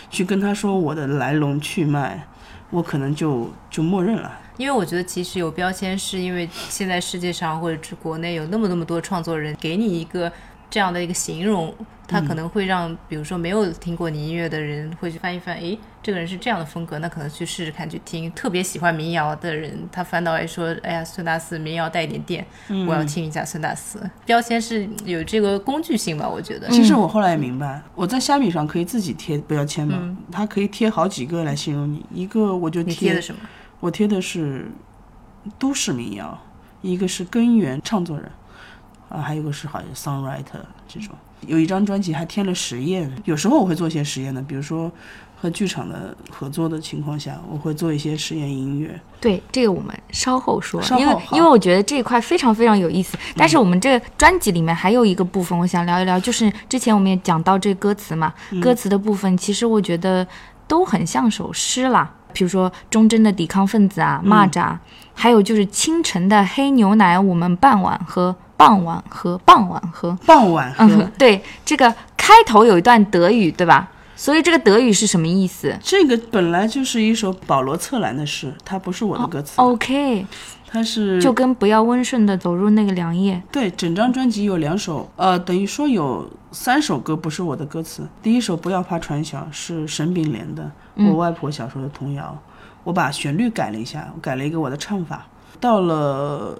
Speaker 3: 去跟他说我的来龙去脉，我可能就就默认了。
Speaker 2: 因为我觉得其实有标签，是因为现在世界上或者是国内有那么那么多创作人，给你一个这样的一个形容，他可能会让比如说没有听过你音乐的人会去翻一翻，诶，这个人是这样的风格，那可能去试试看去听。特别喜欢民谣的人，他翻到来说，哎呀，孙大四民谣带一点电，我要听一下孙大四。标签是有这个工具性吧，我觉得。
Speaker 3: 其实我后来也明白，我在虾米上可以自己贴标签嘛，它可以贴好几个来形容你。一个我就
Speaker 2: 你贴的什么？
Speaker 3: 我贴的是都市民谣，一个是根源唱作人，啊，还有个是好像 songwriter 这种。有一张专辑还添了实验，有时候我会做一些实验的，比如说和剧场的合作的情况下，我会做一些实验音乐。
Speaker 1: 对这个我们稍后说，因为因为我觉得这一块非常非常有意思。但是我们这个专辑里面还有一个部分，我想聊一聊，就是之前我们也讲到这歌词嘛，歌词的部分其实我觉得都很像首诗啦。比如说忠贞的抵抗分子啊，蚂蚱，还有就是清晨的黑牛奶，我们傍晚喝，傍晚喝，傍晚喝。
Speaker 3: 傍晚喝，
Speaker 1: 嗯，对，这个开头有一段德语，对吧？所以这个德语是什么意思
Speaker 3: 这个本来就是一首保罗策兰的诗，它不是我的歌词
Speaker 1: ，？OK，
Speaker 3: 它是
Speaker 1: 就跟不要温顺的走入那个凉夜。
Speaker 3: 对，整张专辑有两首，呃，等于说有三首歌不是我的歌词。第一首《不要怕传小》是沈炳莲的，我外婆小时候的童谣，我把旋律改了一下，我改了一个我的唱法。到了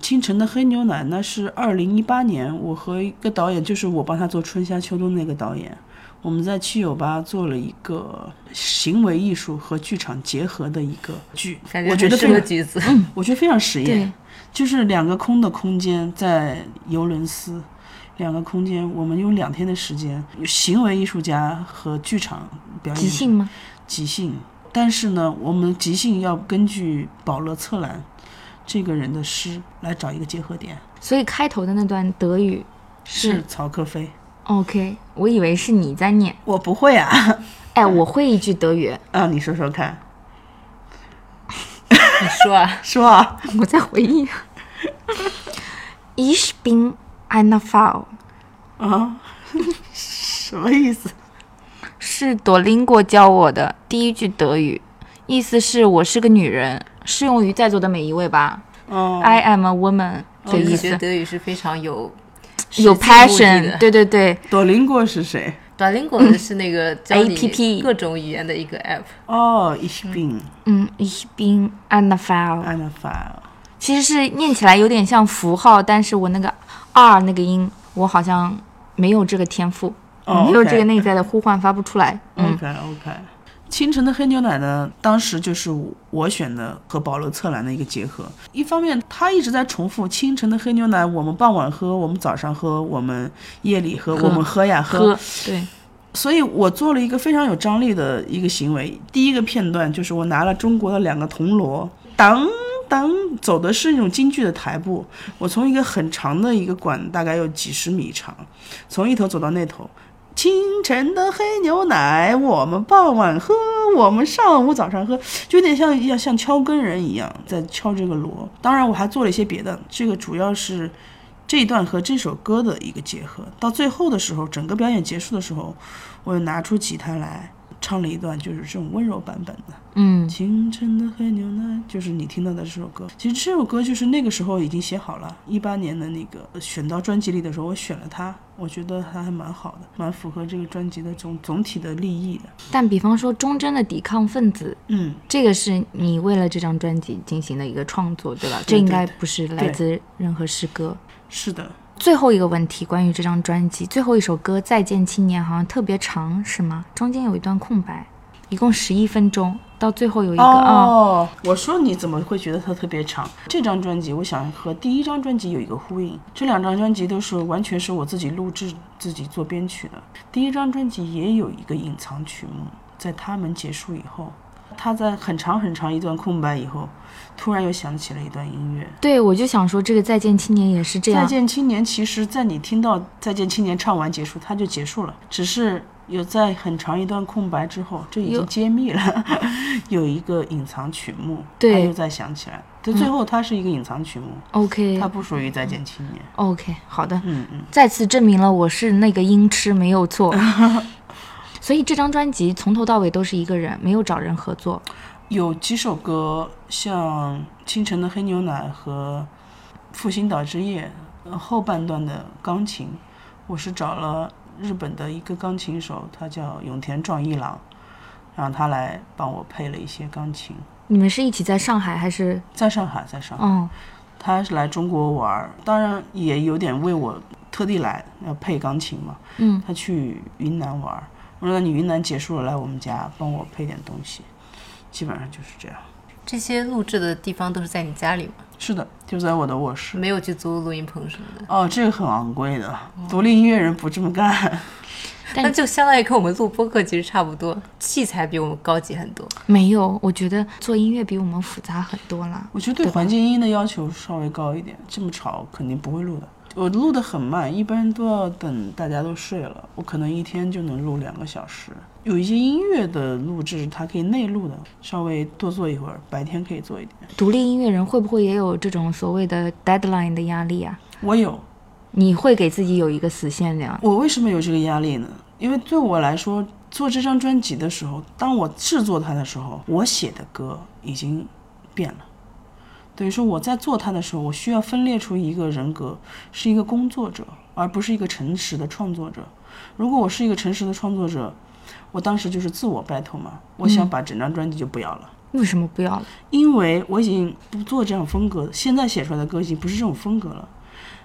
Speaker 3: 清晨的黑牛奶，那是二零一八年，我和一个导演，就是我帮他做春夏秋冬那个导演，我们在七九八做了一个行为艺术和剧场结合的一个剧，
Speaker 2: 感觉
Speaker 3: 我觉得
Speaker 2: 很适
Speaker 3: 非常，
Speaker 2: 合橘子。
Speaker 3: 我觉得非常实验。就是两个空的空间在尤伦斯，两个空间，我们用两天的时间，有行为艺术家和剧场表演
Speaker 1: 即兴吗？
Speaker 3: 即兴，但是呢，我们即兴要根据保罗策兰这个人的诗来找一个结合点，
Speaker 1: 所以开头的那段德语
Speaker 3: 是曹克飞。
Speaker 1: OK，我以为是你在念。
Speaker 3: 我不会啊，
Speaker 1: 哎，我会一句德语，[laughs]
Speaker 3: 啊，你说说看，
Speaker 2: 你说啊，[laughs]
Speaker 3: 说啊，
Speaker 1: 我在回忆。Ich bin eine Frau，
Speaker 3: 啊，[laughs] 什么意思？
Speaker 1: 是朵林果教我的第一句德语，意思是我是个女人，适用于在座的每一位吧。
Speaker 3: 哦
Speaker 1: ，I am a woman 的意思，
Speaker 2: 我觉得德语是非常有
Speaker 1: 有 passion，
Speaker 2: 的。
Speaker 1: 对对对，
Speaker 3: 多林国是谁？
Speaker 2: 多林果的是那个教你
Speaker 1: APP
Speaker 2: 各种语言的一个 app。
Speaker 3: 哦，Ich bin
Speaker 1: 嗯，Ich bin eine
Speaker 3: Frau，eine Frau。
Speaker 1: 其实是念起来有点像符号，但是我那个 r 那个音，我好像没有这个天赋。
Speaker 3: 哦
Speaker 1: 没有这个内在的呼唤发不出来。嗯
Speaker 3: ，OK OK，清晨的黑牛奶呢，当时就是我选的和保罗策兰的一个结合。一方面，他一直在重复清晨的黑牛奶，我们傍晚喝，我们早上喝，我们夜里喝，
Speaker 1: 喝
Speaker 3: 我们喝呀
Speaker 1: 喝，对，
Speaker 3: 所以我做了一个非常有张力的一个行为。第一个片段就是我拿了中国的两个铜锣，当当，走的是那种京剧的台步。我从一个很长的一个管，大概有几十米长，从一头走到那头。清晨的黑牛奶，我们傍晚喝，我们上午早上喝，就有点像要像敲更人一样在敲这个锣。当然，我还做了一些别的，这个主要是这一段和这首歌的一个结合。到最后的时候，整个表演结束的时候，我又拿出吉他来唱了一段，就是这种温柔版本的。
Speaker 1: 嗯，
Speaker 3: 清晨的黑牛奶，就是你听到的这首歌。其实这首歌就是那个时候已经写好了，一八年的那个选到专辑里的时候，我选了它，我觉得它还蛮好的，蛮符合这个专辑的总总体的立意的。
Speaker 1: 但比方说忠贞的抵抗分子，
Speaker 3: 嗯，
Speaker 1: 这个是你为了这张专辑进行的一个创作，对吧？
Speaker 3: 对
Speaker 1: 这应该不是来自任何诗歌。
Speaker 3: 是的，
Speaker 1: 最后一个问题，关于这张专辑，最后一首歌《再见青年》好像特别长，是吗？中间有一段空白，一共十一分钟，到最后有一个啊、
Speaker 3: 哦，我说你怎么会觉得它特别长？这张专辑，我想和第一张专辑有一个呼应。这两张专辑都是完全是我自己录制、自己做编曲的。第一张专辑也有一个隐藏曲目，在他们结束以后，他在很长很长一段空白以后，突然又想起了一段音乐。
Speaker 1: 对，我就想说，这个《再见青年》也是这样再。
Speaker 3: 见青年，其实在你听到《再见青年》唱完结束，它就结束了，只是有在很长一段空白之后，这已经揭秘了，[laughs] 有一个隐藏曲目，
Speaker 1: 对
Speaker 3: 又再想起来。对，最后它是一个隐藏曲目
Speaker 1: ，OK
Speaker 3: 它不属于《再见青年》。
Speaker 1: OK，好的，
Speaker 3: 嗯嗯，
Speaker 1: 再次证明了我是那个音痴没有错。[laughs] 所以这张专辑从头到尾都是一个人，没有找人合作。
Speaker 3: 有几首歌，像《清晨的黑牛奶》和《复兴岛之夜》呃后半段的钢琴，我是找了日本的一个钢琴手，他叫永田壮一郎，让他来帮我配了一些钢琴。
Speaker 1: 你们是一起在上海还是？
Speaker 3: 在上海，在上海，
Speaker 1: 哦，
Speaker 3: 他是来中国玩，当然也有点为我特地来要配钢琴嘛。
Speaker 1: 嗯，
Speaker 3: 他去云南玩儿，我说那你云南结束了来我们家帮我配点东西，基本上就是这样。
Speaker 2: 这些录制的地方都是在你家里吗？
Speaker 3: 是的，就在我的卧室。
Speaker 2: 没有去租录音棚什么的？
Speaker 3: 哦，这个很昂贵的，独立音乐人不这么干。[laughs]
Speaker 1: 但
Speaker 2: 那就相当于跟我们录播客其实差不多，器材比我们高级很多。
Speaker 1: 没有，我觉得做音乐比我们复杂很多啦。
Speaker 3: 我觉得对环境音的要求稍微高一点，这么吵肯定不会录的。我录的很慢，一般都要等大家都睡了，我可能一天就能录两个小时。有一些音乐的录制，它可以内录的，稍微多做一会儿，白天可以做一点。
Speaker 1: 独立音乐人会不会也有这种所谓的 deadline 的压力啊？
Speaker 3: 我有，
Speaker 1: 你会给自己有一个死线量？
Speaker 3: 我为什么有这个压力呢？因为对我来说，做这张专辑的时候，当我制作它的时候，我写的歌已经变了。等于说我在做它的时候，我需要分裂出一个人格，是一个工作者，而不是一个诚实的创作者。如果我是一个诚实的创作者，我当时就是自我 battle 嘛，我想把整张专辑就不要了。
Speaker 1: 为什么不要了？
Speaker 3: 因为我已经不做这样风格，现在写出来的歌已经不是这种风格了。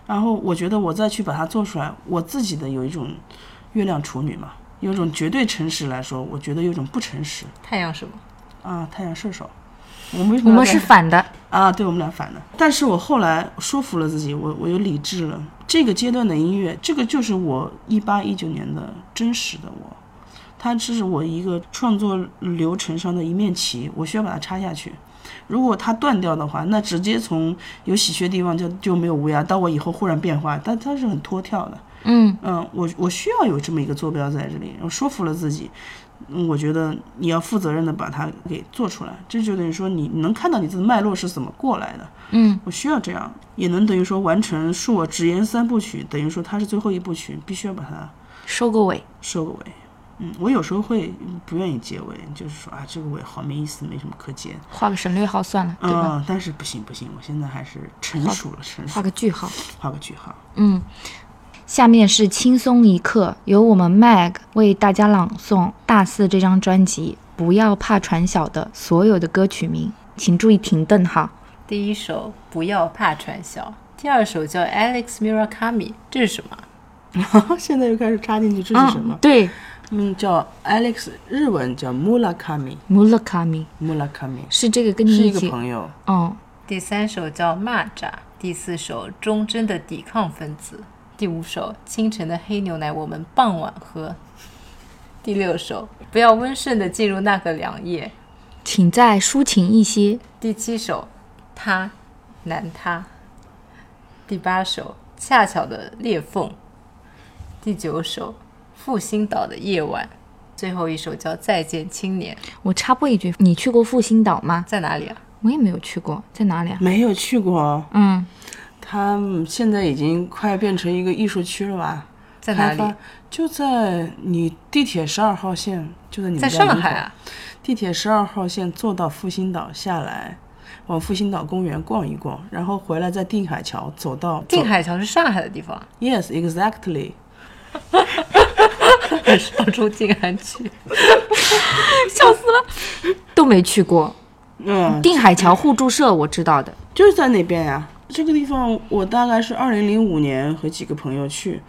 Speaker 3: 然后我觉得我再去把它做出来，我自己的有一种月亮处女嘛，有一种绝对诚实来说，我觉得有一种不诚实
Speaker 2: 太阳什么？
Speaker 3: 啊。太阳射手，我们为什么
Speaker 1: 我们是反的。
Speaker 3: 啊，对我们俩反的。但是我后来说服了自己，我我有理智了。这个阶段的音乐，这个就是我一八一九年的真实的我，它是我一个创作流程上的一面旗，我需要把它插下去。如果它断掉的话，那直接从有喜鹊地方就就没有乌鸦，到我以后忽然变化，但它是很脱跳的。
Speaker 1: 嗯，
Speaker 3: 嗯，我我需要有这么一个坐标在这里，我说服了自己。嗯，我觉得你要负责任的把它给做出来，这就等于说你你能看到你自己的脉络是怎么过来的。
Speaker 1: 嗯，
Speaker 3: 我需要这样，也能等于说完成恕我直言三部曲，等于说它是最后一部曲，必须要把它
Speaker 1: 收个尾。
Speaker 3: 收个尾。嗯，我有时候会不愿意结尾，就是说啊，这个尾好没意思，没什么可接。
Speaker 1: 画个省略号算了，对吧？
Speaker 3: 嗯，但是不行不行，我现在还是成熟了，成熟
Speaker 1: 画，个句号。
Speaker 3: 画个句号。
Speaker 1: 嗯，下面是轻松一刻，由我们 Mag 为大家朗诵大四这张专辑《不要怕传小》的所有的歌曲名，请注意停顿哈。
Speaker 2: 第一首不要怕传销，第二首叫 Alex Murakami，这是什么？[laughs]
Speaker 3: 现在又开始插进去，这是什么？
Speaker 1: 对
Speaker 3: 嗯，叫 Alex，日文叫 Murakami。
Speaker 1: ，Murakami
Speaker 3: Murakami
Speaker 1: 是这个跟你
Speaker 3: 是一个，朋友，
Speaker 1: 嗯，
Speaker 2: 第三首叫《蚂蚱》，第四首《忠贞的抵抗分子》，第五首《清晨的黑牛奶我们傍晚喝》，第六首《不要温顺的进入那个凉夜》，
Speaker 1: 请再抒情一些。
Speaker 2: 第七首《他男他》，第八首《恰巧的裂缝》，第九首《复兴岛的夜晚》，最后一首叫《再见青年》。
Speaker 1: 我插播一句，你去过复兴岛吗？
Speaker 2: 在哪里啊？
Speaker 1: 我也没有去过，在哪里啊？
Speaker 3: 没有去过，
Speaker 1: 嗯，
Speaker 3: 它现在已经快变成一个艺术区了吧？
Speaker 2: 在哪里？
Speaker 3: 就在你地铁十二号线，就在你们
Speaker 2: 在上海啊？
Speaker 3: 地铁十二号线坐到复兴岛下来，往复兴岛公园逛一逛，然后回来在定海桥走到
Speaker 2: 定海桥是上海的地方
Speaker 3: ，Yes, exactly。[laughs]
Speaker 2: 少出静安区。
Speaker 1: 都没去过。
Speaker 3: 嗯，
Speaker 1: 定海桥互助社我知道的，
Speaker 3: 就是在那边呀。这个地方我大概是二零零五年和几个朋友去，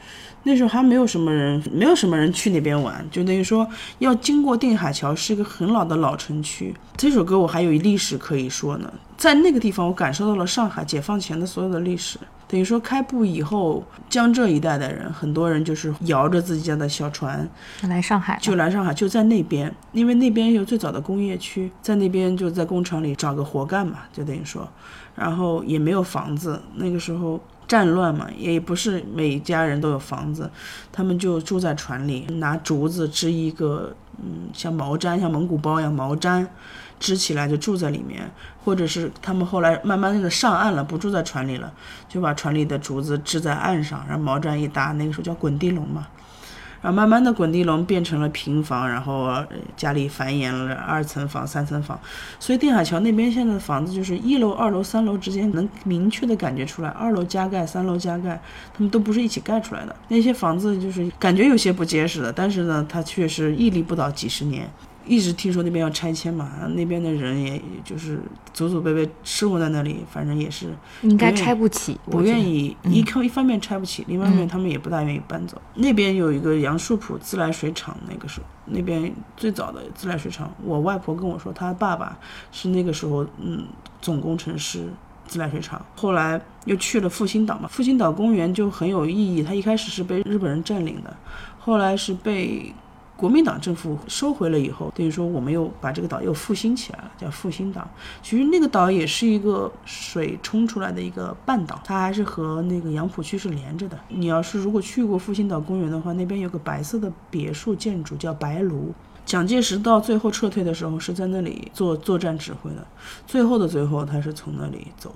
Speaker 3: 那时候还没有什么人，没有什么人去那边玩，就等于说要经过定海桥，是一个很老的老城区。这首歌我还有历史可以说呢，在那个地方我感受到了上海解放前的所有的历史。等于说开埠以后，江浙一带的人，很多人就是摇着自己家的小船，
Speaker 1: 来上海
Speaker 3: 就来上海，就在那边，因为那边有最早的工业区，在那边就在工厂里找个活干嘛，就等于说，然后也没有房子，那个时候战乱嘛，也不是每家人都有房子，他们就住在船里，拿竹子织一个，嗯，像毛毡，像蒙古包一样毛毡。支起来就住在里面，或者是他们后来慢慢的上岸了，不住在船里了，就把船里的竹子支在岸上，然后毛毡一搭，那个时候叫滚地龙嘛，然后慢慢的滚地龙变成了平房，然后家里繁衍了二层房、三层房，所以定海桥那边现在的房子就是一楼、二楼、三楼之间能明确的感觉出来，二楼加盖、三楼加盖，他们都不是一起盖出来的。那些房子就是感觉有些不结实的，但是呢，它确实屹立不倒几十年。一直听说那边要拆迁嘛，那边的人也就是祖祖辈辈生活在那里，反正也是
Speaker 1: 应该拆不起，
Speaker 3: 不愿
Speaker 1: 意。
Speaker 3: 一看一方面拆不起，另外一面他们也不大愿意搬走。那边有一个杨树浦自来水厂，那个时候那边最早的自来水厂，我外婆跟我说，她爸爸是那个时候嗯总工程师。自来水厂，后来又去了复兴岛嘛。复兴岛公园就很有意义，它一开始是被日本人占领的，后来是被国民党政府收回了以后，等于说我们又把这个岛又复兴起来了，叫复兴岛。其实那个岛也是一个水冲出来的一个半岛，它还是和那个杨浦区是连着的。你要是如果去过复兴岛公园的话，那边有个白色的别墅建筑叫白炉。蒋介石到最后撤退的时候是在那里做作战指挥的，最后的最后他是从那里走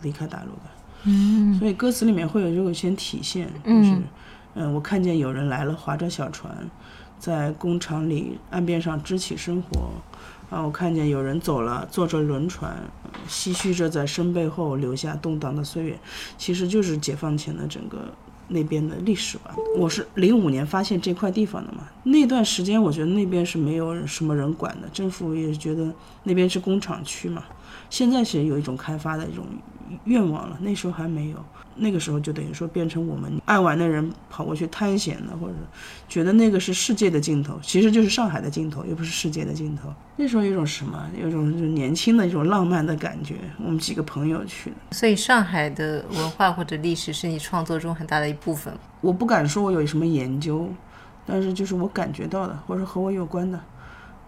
Speaker 3: 离开大陆的。嗯，所以歌词里面会有这个先体现，就是，嗯、我看见有人来了，划着小船，在工厂里岸边上支起生活。啊，我看见有人走了，坐着轮船，唏嘘着在身背后留下动荡的岁月，其实就是解放前的整个那边的历史吧。我是零五年发现这块地方的嘛，那段时间我觉得那边是没有什么人管的，政府也觉得那边是工厂区嘛。现在是有一种开发的一种愿望了，那时候还没有。那个时候就等于说变成我们爱玩的人跑过去探险了，或者觉得那个是世界的尽头，其实就是上海的尽头，又不是世界的尽头。那时候有一种什么，有一种就是年轻的一种浪漫的感觉。我们几个朋友去的，
Speaker 2: 所以上海的文化或者历史是你创作中很大的一部分。
Speaker 3: 我不敢说我有什么研究，但是就是我感觉到的，或者和我有关的，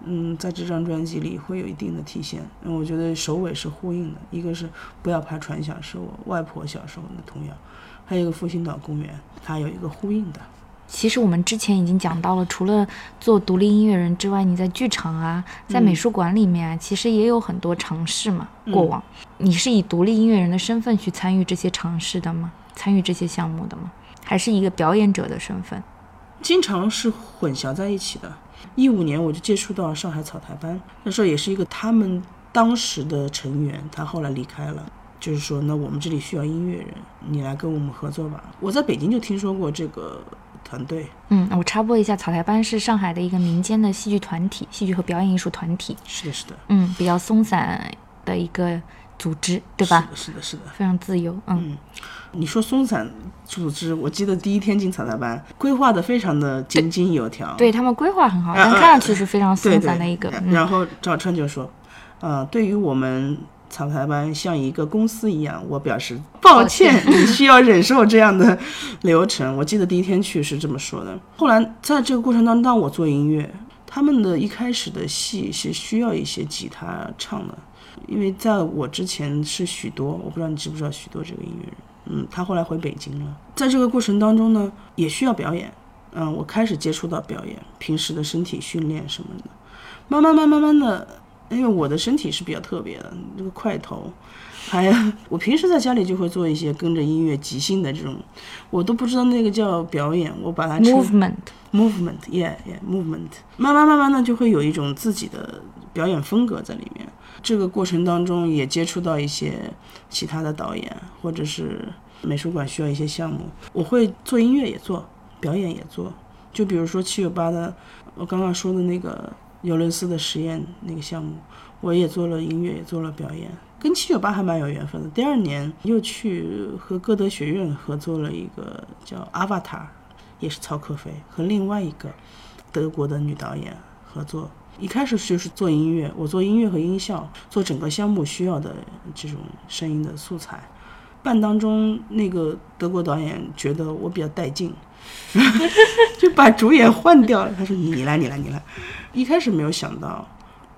Speaker 3: 嗯，在这张专辑里会有一定的体现。嗯，我觉得首尾是呼应的，一个是不要怕传响，是我外婆小时候的童谣，还有一个复兴岛公园，它有一个呼应的。
Speaker 1: 其实我们之前已经讲到了，除了做独立音乐人之外，你在剧场啊，在美术馆里面啊，其实也有很多尝试嘛。过往，你是以独立音乐人的身份去参与这些尝试的吗？参与这些项目的吗？还是一个表演者的身份？
Speaker 3: 经常是混淆在一起的。一五年我就接触到上海草台班，那时候也是一个他们当时的成员，他后来离开了。就是说，那我们这里需要音乐人，你来跟我们合作吧。我在北京就听说过这个团队，
Speaker 1: 嗯，我插播一下，草台班是上海的一个民间的戏剧团体，戏剧和表演艺术团体。
Speaker 3: 是的，是的，
Speaker 1: 嗯，比较松散的一个组织，对吧？
Speaker 3: 是的，是的，是的。
Speaker 1: 非常自由，嗯，
Speaker 3: 你说松散组织，我记得第一天进草台班，规划的非常的井井有条。
Speaker 1: 对他们规划很好，
Speaker 3: 啊
Speaker 1: 但看上去是非常松散的一个，嗯，
Speaker 3: 然然后赵川就说，呃，对于我们草台班像一个公司一样，我表示抱歉，你需要忍受这样的流程。我记得第一天去是这么说的。后来在这个过程当中，当我做音乐，他们的一开始的戏是需要一些吉他唱的，因为在我之前是许多，我不知道你知不知道许多这个音乐人，嗯，他后来回北京了。在这个过程当中呢，也需要表演。嗯，我开始接触到表演，平时的身体训练什么的，慢慢慢慢慢的，因为我的身体是比较特别的，这个块头，还有我平时在家里就会做一些跟着音乐即兴的这种，我都不知道那个叫表演，我把它称 movement，movement，yeah yeah movement，慢慢慢慢的就会有一种自己的表演风格在里面。这个过程当中也接触到一些其他的导演，或者是美术馆需要一些项目，我会做音乐也做，表演也做。就比如说七九八的，我刚刚说的那个尤伦斯的实验那个项目，我也做了音乐，也做了表演，跟七九八还蛮有缘分的。第二年又去和歌德学院合作了一个叫《Avatar》，也是曹可菲和另外一个德国的女导演合作。一开始就是做音乐，我做音乐和音效，做整个项目需要的这种声音的素材。办当中，那个德国导演觉得我比较带劲，[laughs] 就把主演换掉了。他说：“你来，你来，你来。”一开始没有想到，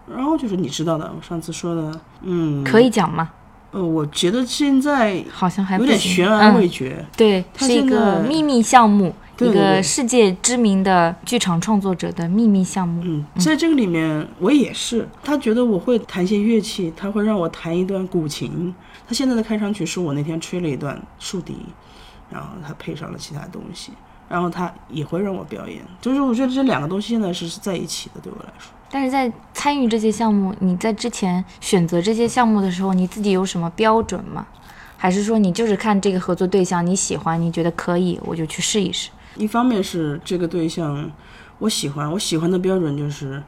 Speaker 3: 然后就是你知道的，我上次说的，嗯，
Speaker 1: 可以讲吗？
Speaker 3: 呃，我觉得现在
Speaker 1: 好像还
Speaker 3: 有点悬而未
Speaker 1: 嗯
Speaker 3: 决。
Speaker 1: 对，是一个秘密项目，一个世界知名的剧场创作者的秘密项目。
Speaker 3: 嗯，在这个里面我也是，他觉得我会弹一些乐器，他会让我弹一段古琴。他现在的开场曲是我那天吹了一段竖笛，然后他配上了其他东西，然后他也会让我表演。就是我觉得这两个东西现在是是在一起的，对我来说。
Speaker 1: 但是在参与这些项目，你在之前选择这些项目的时候，你自己有什么标准吗？还是说你就是看这个合作对象你喜欢，你觉得可以，我就去试一试？
Speaker 3: 一方面是这个对象我喜欢，我喜欢的标准就是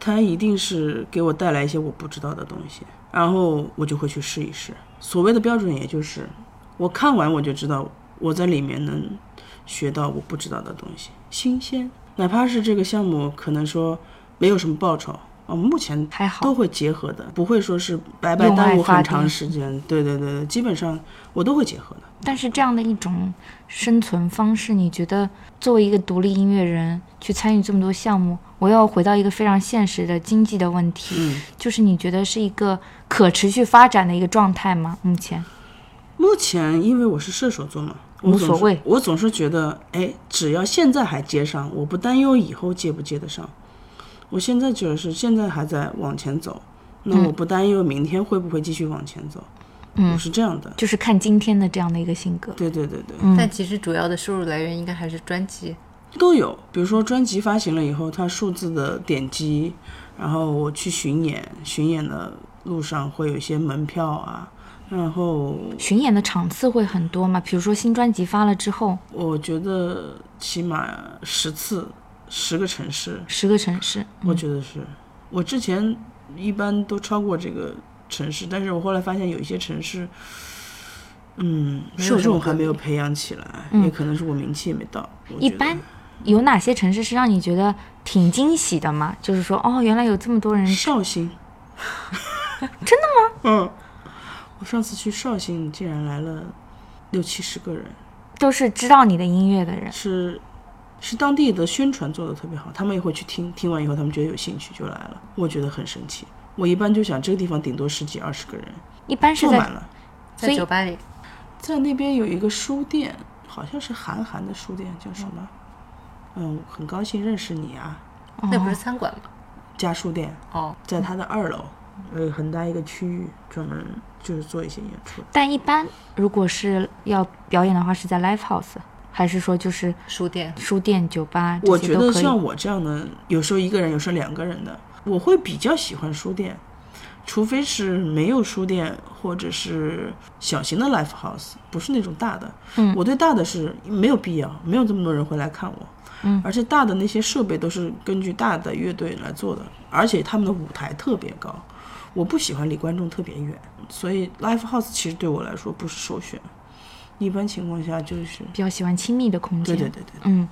Speaker 3: 他一定是给我带来一些我不知道的东西，然后我就会去试一试。所谓的标准，也就是我看完我就知道我在里面能学到我不知道的东西，新鲜。哪怕是这个项目可能说没有什么报酬，啊，目前
Speaker 1: 还好
Speaker 3: 都会结合的，不会说是白白耽误很长时间。对对对对，基本上我都会结合的。
Speaker 1: 但是这样的一种生存方式，你觉得作为一个独立音乐人去参与这么多项目，我要回到一个非常现实的经济的问题，
Speaker 3: 嗯，
Speaker 1: 就是你觉得是一个可持续发展的一个状态吗？目前
Speaker 3: 目前因为我是射手座嘛，
Speaker 1: 无所谓
Speaker 3: 我总是觉得，哎，只要现在还接上，我不担忧以后接不接得上。我现在觉得是现在还在往前走，那我不担忧明天会不会继续往前走。
Speaker 1: 嗯
Speaker 3: 我是这样的。
Speaker 1: 就是看今天的这样的一个性格。
Speaker 3: 对对对对，
Speaker 1: 嗯
Speaker 2: 但其实主要的收入来源应该还是专辑。
Speaker 3: 都有。比如说专辑发行了以后，它数字的点击，然后我去巡演，巡演的路上会有一些门票啊，然后
Speaker 1: 巡演的场次会很多嘛？比如说新专辑发了之后，
Speaker 3: 我觉得起码十次，十个城市，
Speaker 1: 十个城市，
Speaker 3: 我觉得是。我之前一般都超过这个城市，但是我后来发现有一些城市，嗯，受众还没有培养起来，
Speaker 1: 嗯
Speaker 3: 也可能是我名气也没到。
Speaker 1: 一般有哪些城市是让你觉得挺惊喜的吗？就是说，哦，原来有这么多人，
Speaker 3: 绍兴，[laughs]
Speaker 1: 真的吗？
Speaker 3: 嗯，我上次去绍兴，竟然来了六七十个人，
Speaker 1: 都是知道你的音乐的人。
Speaker 3: 是是当地的宣传做的特别好，他们也会去听，听完以后他们觉得有兴趣就来了，我觉得很神奇。我一般就想这个地方顶多十几二十个人，
Speaker 1: 一般是在
Speaker 3: 坐满了。
Speaker 1: 所以
Speaker 2: 在酒吧里，
Speaker 3: 在那边有一个书店，好像是韩寒的书店，叫什么？嗯，很高兴认识你啊，
Speaker 2: 那不是餐馆吗？
Speaker 3: 家书店，
Speaker 2: 哦，
Speaker 3: 在他的二楼，呃很大一个区域，专门就是做一些演出。
Speaker 1: 但一般如果是要表演的话，是在 live house，还是说就是
Speaker 2: 书店。
Speaker 1: 书店、酒吧
Speaker 3: 我觉？得像我这样的，有时候一个人，有时候两个人的，我会比较喜欢书店，除非是没有书店或者是小型的 live house，不是那种大的。
Speaker 1: 嗯
Speaker 3: 我对大的是没有必要，没有这么多人会来看我。
Speaker 1: 嗯
Speaker 3: 而且大的那些设备都是根据大的乐队来做的，而且他们的舞台特别高。我不喜欢离观众特别远，所以 live house 其实对我来说不是首选。一般情况下就是，
Speaker 1: 比较喜欢亲密的空间。
Speaker 3: 对对对对，
Speaker 1: 嗯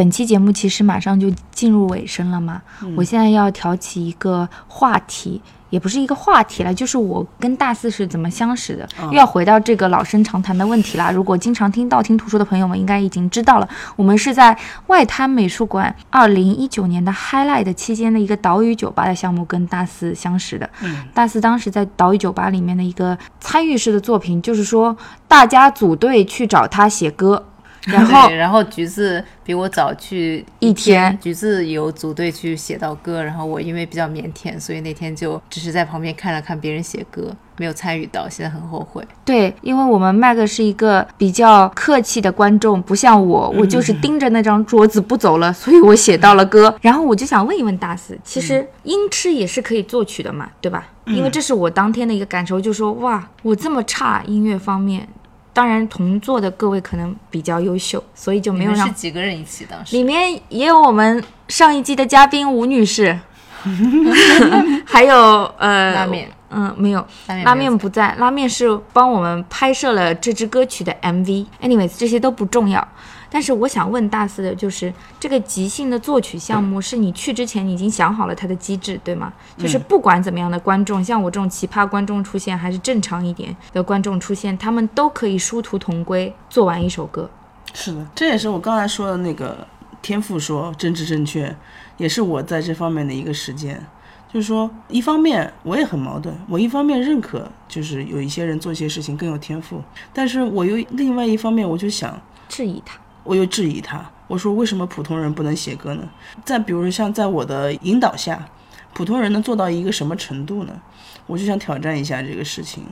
Speaker 1: 本期节目其实马上就进入尾声了嘛，
Speaker 3: 嗯
Speaker 1: 我现在要挑起一个话题，也不是一个话题了，就是我跟大四是怎么相识的，
Speaker 3: 嗯
Speaker 1: 又要回到这个老生常谈的问题啦。如果经常听道听途说的朋友们应该已经知道了，我们是在外滩美术馆二零一九年的 Highlight 期间的一个岛屿酒吧的项目跟大四相识的。
Speaker 3: 嗯
Speaker 1: 大四当时在岛屿酒吧里面的一个参与式的作品，就是说大家组队去找他写歌。然后，
Speaker 2: 然后橘子比我早去
Speaker 1: 一天
Speaker 2: 橘子有组队去写到歌，然后我因为比较腼腆，所以那天就只是在旁边看了看别人写歌，没有参与到，现在很后悔。
Speaker 1: 对，因为我们麦克是一个比较客气的观众，不像我，我就是盯着那张桌子不走了，所以我写到了歌。然后我就想问一问大四，其实音痴也是可以作曲的嘛，对吧？因为这是我当天的一个感受，就说哇，我这么差音乐方面，当然同座的各位可能比较优秀，所以就没有让
Speaker 2: 是几个人一起当时？
Speaker 1: 里面也有我们上一季的嘉宾吴女士，[laughs] 还有呃
Speaker 2: 拉面，
Speaker 1: 嗯，没有，
Speaker 2: 拉面
Speaker 1: 拉面不在，拉面是帮我们拍摄了这支歌曲的 MV。Anyways，这些都不重要。但是我想问大四的就是，这个即兴的作曲项目是你去之前你已经想好了它的机制，对吗？就是不管怎么样的观众，像我这种奇葩观众出现，还是正常一点的观众出现，他们都可以殊途同归，做完一首歌。
Speaker 3: 是的，这也是我刚才说的那个天赋说政治正确，也是我在这方面的一个实践。就是说，一方面我也很矛盾，我一方面认可就是有一些人做一些事情更有天赋，但是我又另外一方面我就想，
Speaker 1: 质疑他，
Speaker 3: 我又质疑他，我说为什么普通人不能写歌呢？再比如说像在我的引导下，普通人能做到一个什么程度呢？我就想挑战一下这个事情。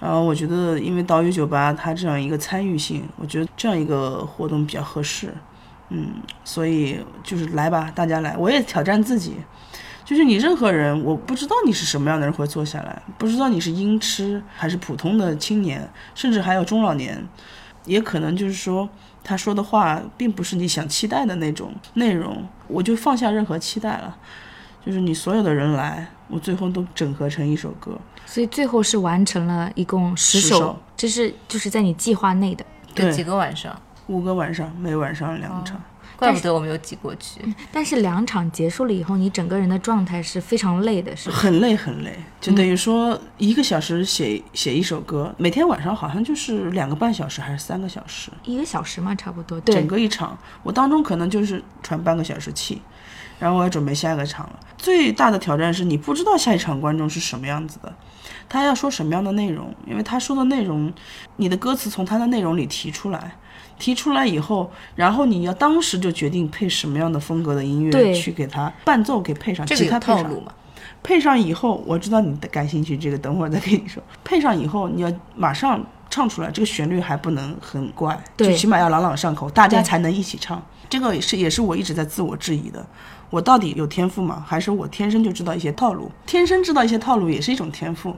Speaker 3: 然后我觉得，因为岛屿酒吧它这样一个参与性，我觉得这样一个活动比较合适。嗯，所以就是来吧，大家来，我也挑战自己。就是你任何人，我不知道你是什么样的人会坐下来，不知道你是音痴还是普通的青年，甚至还有中老年，也可能就是说他说的话并不是你想期待的那种内容，我就放下任何期待了。就是你所有的人来，我最后都整合成一首歌。
Speaker 1: 所以最后是完成了一共十首，
Speaker 3: 十首
Speaker 1: 这是就是在你计划内的。
Speaker 3: 对
Speaker 2: 几个晚上，
Speaker 3: 五个晚上，每晚上两场。
Speaker 2: 怪不得我没有挤过去。
Speaker 1: 但是两场结束了以后，你整个人的状态是非常累的，是吧？
Speaker 3: 很累很累，就等于说一个小时写写一首歌，每天晚上好像就是两个半小时还是三个小时，
Speaker 1: 一个小时嘛，差不多。对整，
Speaker 3: 个一场，我当中可能就是喘半个小时气，然后我要准备下一个场了。最大的挑战是你不知道下一场观众是什么样子的，他要说什么样的内容，因为他说的内容，你的歌词从他的内容里提出来。提出来以后，然后你要当时就决定配什么样的风格的音乐
Speaker 1: 对
Speaker 3: 去给他伴奏给配上，
Speaker 2: 这个有
Speaker 3: 吉他
Speaker 2: 套路嘛？
Speaker 3: 配上以后，我知道你的感兴趣，这个等会儿再跟你说。配上以后，你要马上唱出来，这个旋律还不能很怪，
Speaker 1: 对
Speaker 3: 就起码要朗朗上口，大家才能一起唱。这个也是也是我一直在自我质疑的，我到底有天赋吗？还是我天生就知道一些套路？天生知道一些套路也是一种天赋。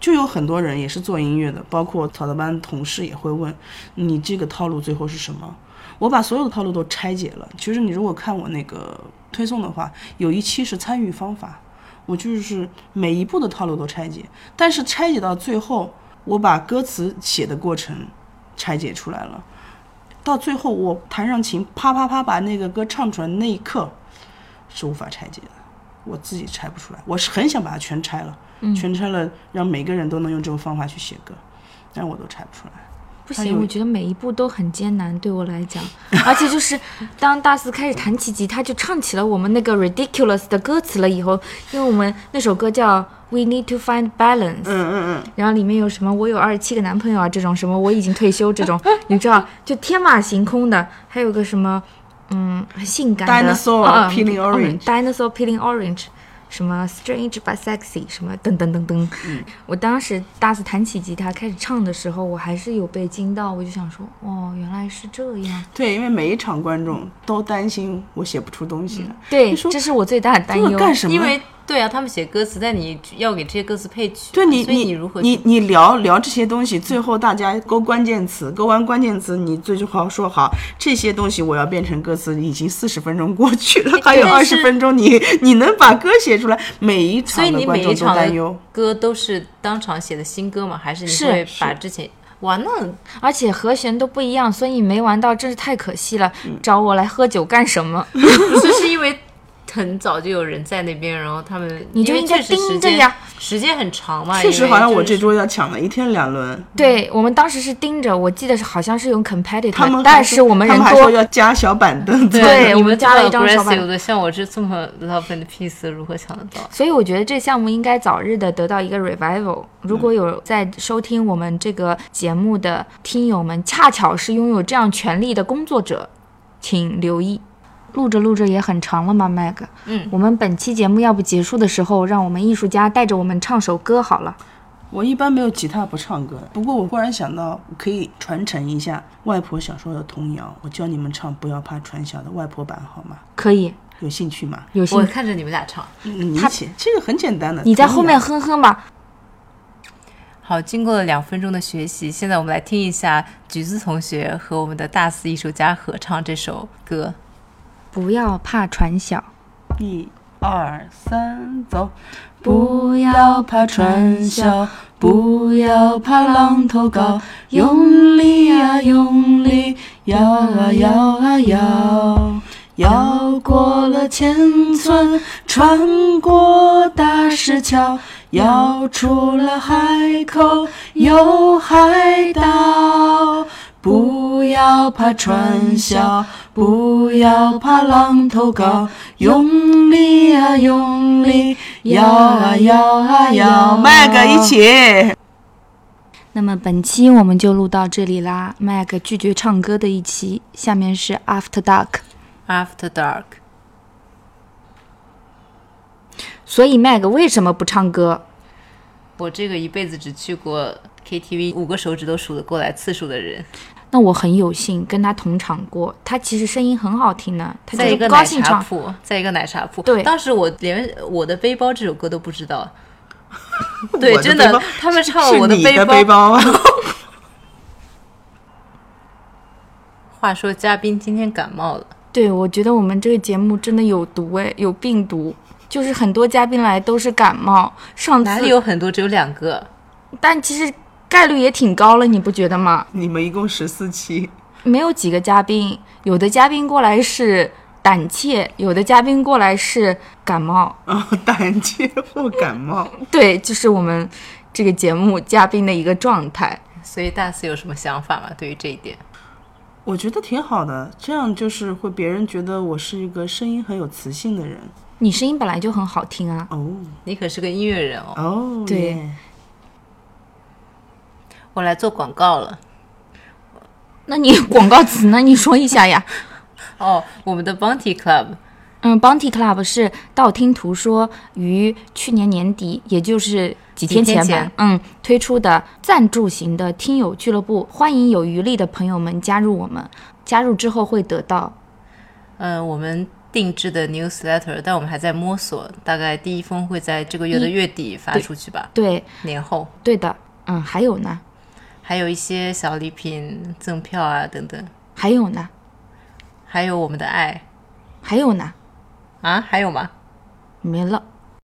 Speaker 3: 就有很多人也是做音乐的，包括草的班同事也会问你这个套路最后是什么？我把所有的套路都拆解了。其实你如果看我那个推送的话，有一期是参与方法，我就是每一步的套路都拆解，但是拆解到最后，我把歌词写的过程拆解出来了。到最后，我弹上琴，啪啪啪把那个歌唱出来那一刻，是无法拆解的，我自己拆不出来。我是很想把它全拆了，全拆了，让每个人都能用这种方法去写歌，但我都拆不出来。
Speaker 1: 不行，我觉得每一步都很艰难，对我来讲。[laughs] 而且就是当大四开始弹起吉他，就唱起了我们那个 ridiculous 的歌词了以后，因为我们那首歌叫 We Need to Find Balance，
Speaker 3: 嗯嗯嗯，
Speaker 1: 然后里面有什么我有二十七个男朋友啊这种什么我已经退休这种，你知道就天马行空的，还有个什么嗯性感的
Speaker 3: Dinosaur
Speaker 1: 啊
Speaker 3: peeling
Speaker 1: 嗯
Speaker 3: orange
Speaker 1: dinosaur peeling orange。什么 strange but sexy，什么噔噔噔噔，我当时大四弹起吉他开始唱的时候，我还是有被惊到，我就想说，哦，原来是这样。
Speaker 3: 对，因为每一场观众都担心我写不出东西来。
Speaker 1: 对，这是我最大的担忧
Speaker 3: 这个干什么
Speaker 1: 因为
Speaker 2: 对啊，他们写歌词，但你要给这些歌词配曲，
Speaker 3: 对你，
Speaker 2: 所以
Speaker 3: 你
Speaker 2: 如何
Speaker 3: 你你聊聊这些东西，最后大家勾关键词，勾完关键词，你最后说好这些东西我要变成歌词，已经四十分钟过去了，还有二十分钟你，你能把歌写出来？每一
Speaker 2: 所以你
Speaker 3: 场的观众都
Speaker 2: 每一场的
Speaker 3: 担忧。
Speaker 2: 歌都是当场写的新歌吗？还是你
Speaker 1: 是
Speaker 2: 会把之前哇那
Speaker 1: 而且和弦都不一样，所以没玩到真是太可惜了。找我来喝酒干什么？[laughs] [laughs]
Speaker 2: 就是因为很早就有人在那边，然后他们
Speaker 1: 你就应该盯着呀，
Speaker 2: 时间很长嘛。
Speaker 3: 确实，好像我这桌要抢了一天两轮。
Speaker 1: 对我们当时是盯着，我记得是好像是用 competitive，
Speaker 3: 他们还
Speaker 1: 但是我们人
Speaker 3: 他们还说
Speaker 1: 多，
Speaker 3: 要加小板凳。
Speaker 1: 对
Speaker 2: 你
Speaker 1: 我们加了一张小板
Speaker 2: 的，像我这这么 love and peace，如何抢得到？
Speaker 1: 所以我觉得这项目应该早日的得到一个 revival。如果有在收听我们这个节目的听友们，恰巧是拥有这样权利的工作者，请留意。录着录着也很长了嘛，麦克。
Speaker 2: 嗯，
Speaker 1: 我们本期节目要不结束的时候，让我们艺术家带着我们唱首歌好了。
Speaker 3: 我一般没有吉他不唱歌，不过我忽然想到，我可以传承一下外婆小时候的童谣，我教你们唱《不要怕传小》的外婆版好吗？
Speaker 1: 可以，
Speaker 3: 有兴趣吗？
Speaker 1: 有兴趣，
Speaker 2: 我看着你们俩唱。
Speaker 3: 嗯，你一起，这个很简单的。
Speaker 1: 你在后面哼哼吧。
Speaker 2: 好，经过了两分钟的学习，现在我们来听一下橘子同学和我们的大四艺术家合唱这首歌。
Speaker 1: 不要怕船小，
Speaker 3: 一二三，走！不要怕船小，不要怕浪头高，用力呀、用力，摇啊摇啊摇，摇过了千村，穿过大石桥，摇出了海口，有海岛。不要怕传销，不要怕浪头高，用力啊、用力，摇啊摇啊摇，麦个一起。
Speaker 1: 那么本期我们就录到这里啦。Mag 拒绝唱歌的一期，下面是 After Dark。
Speaker 2: After Dark，
Speaker 1: 所以 Mag 为什么不唱歌？
Speaker 2: 我这个一辈子只去过 KTV 五个手指都数得过来次数的人，
Speaker 1: 那我很有幸跟他同场过，他其实声音很好听的，他
Speaker 2: 在一个奶
Speaker 1: 高兴唱。
Speaker 2: 茶铺，在一个奶茶铺。
Speaker 1: 对
Speaker 2: 当时我连我的背包这首歌都不知道。[laughs] 对，真
Speaker 3: 的
Speaker 2: 他们唱了我
Speaker 3: 的
Speaker 2: 背包。
Speaker 3: 背包啊！[laughs]
Speaker 2: 话说嘉宾今天感冒了，
Speaker 1: 对，我觉得我们这个节目真的有毒哎，有病毒。就是很多嘉宾来都是感冒，上
Speaker 2: 哪里
Speaker 1: 次，
Speaker 2: 有很多，只有两个。
Speaker 1: 但其实概率也挺高了，你不觉得吗？
Speaker 3: 你们一共十四期，
Speaker 1: 没有几个嘉宾，有的嘉宾过来是胆怯，有的嘉宾过来是感冒。
Speaker 3: 啊，胆怯或感冒。[laughs]
Speaker 1: 对，就是我们这个节目嘉宾的一个状态。
Speaker 2: 所以大四有什么想法吗？对于这一点，
Speaker 3: 我觉得挺好的，这样就是会别人觉得我是一个声音很有磁性的人。
Speaker 1: 你声音本来就很好听啊，
Speaker 3: 哦
Speaker 2: 你可是个音乐人哦。
Speaker 3: 哦，
Speaker 1: 对
Speaker 3: 耶
Speaker 2: 我来做广告了。
Speaker 1: 那你广告词呢？你说一下呀。[laughs]
Speaker 2: 哦，我们的 Bounty Club
Speaker 1: 嗯，Bounty Club 是道听途说于去年年底，也就是几天前吧，
Speaker 2: 几天前
Speaker 1: 嗯，推出的赞助型的听友俱乐部，欢迎有余力的朋友们加入我们。加入之后会得到，
Speaker 2: 嗯，我们定制的 newsletter，但我们还在摸索，大概第一封会在这个月的月底发出去吧，
Speaker 1: 对，
Speaker 2: 年后。
Speaker 1: 对的，嗯，还有呢，
Speaker 2: 还有一些小礼品、赠票啊等等，
Speaker 1: 还有呢，
Speaker 2: 还有我们的爱。
Speaker 1: 还有呢，
Speaker 2: 啊，还有吗？
Speaker 1: 没了。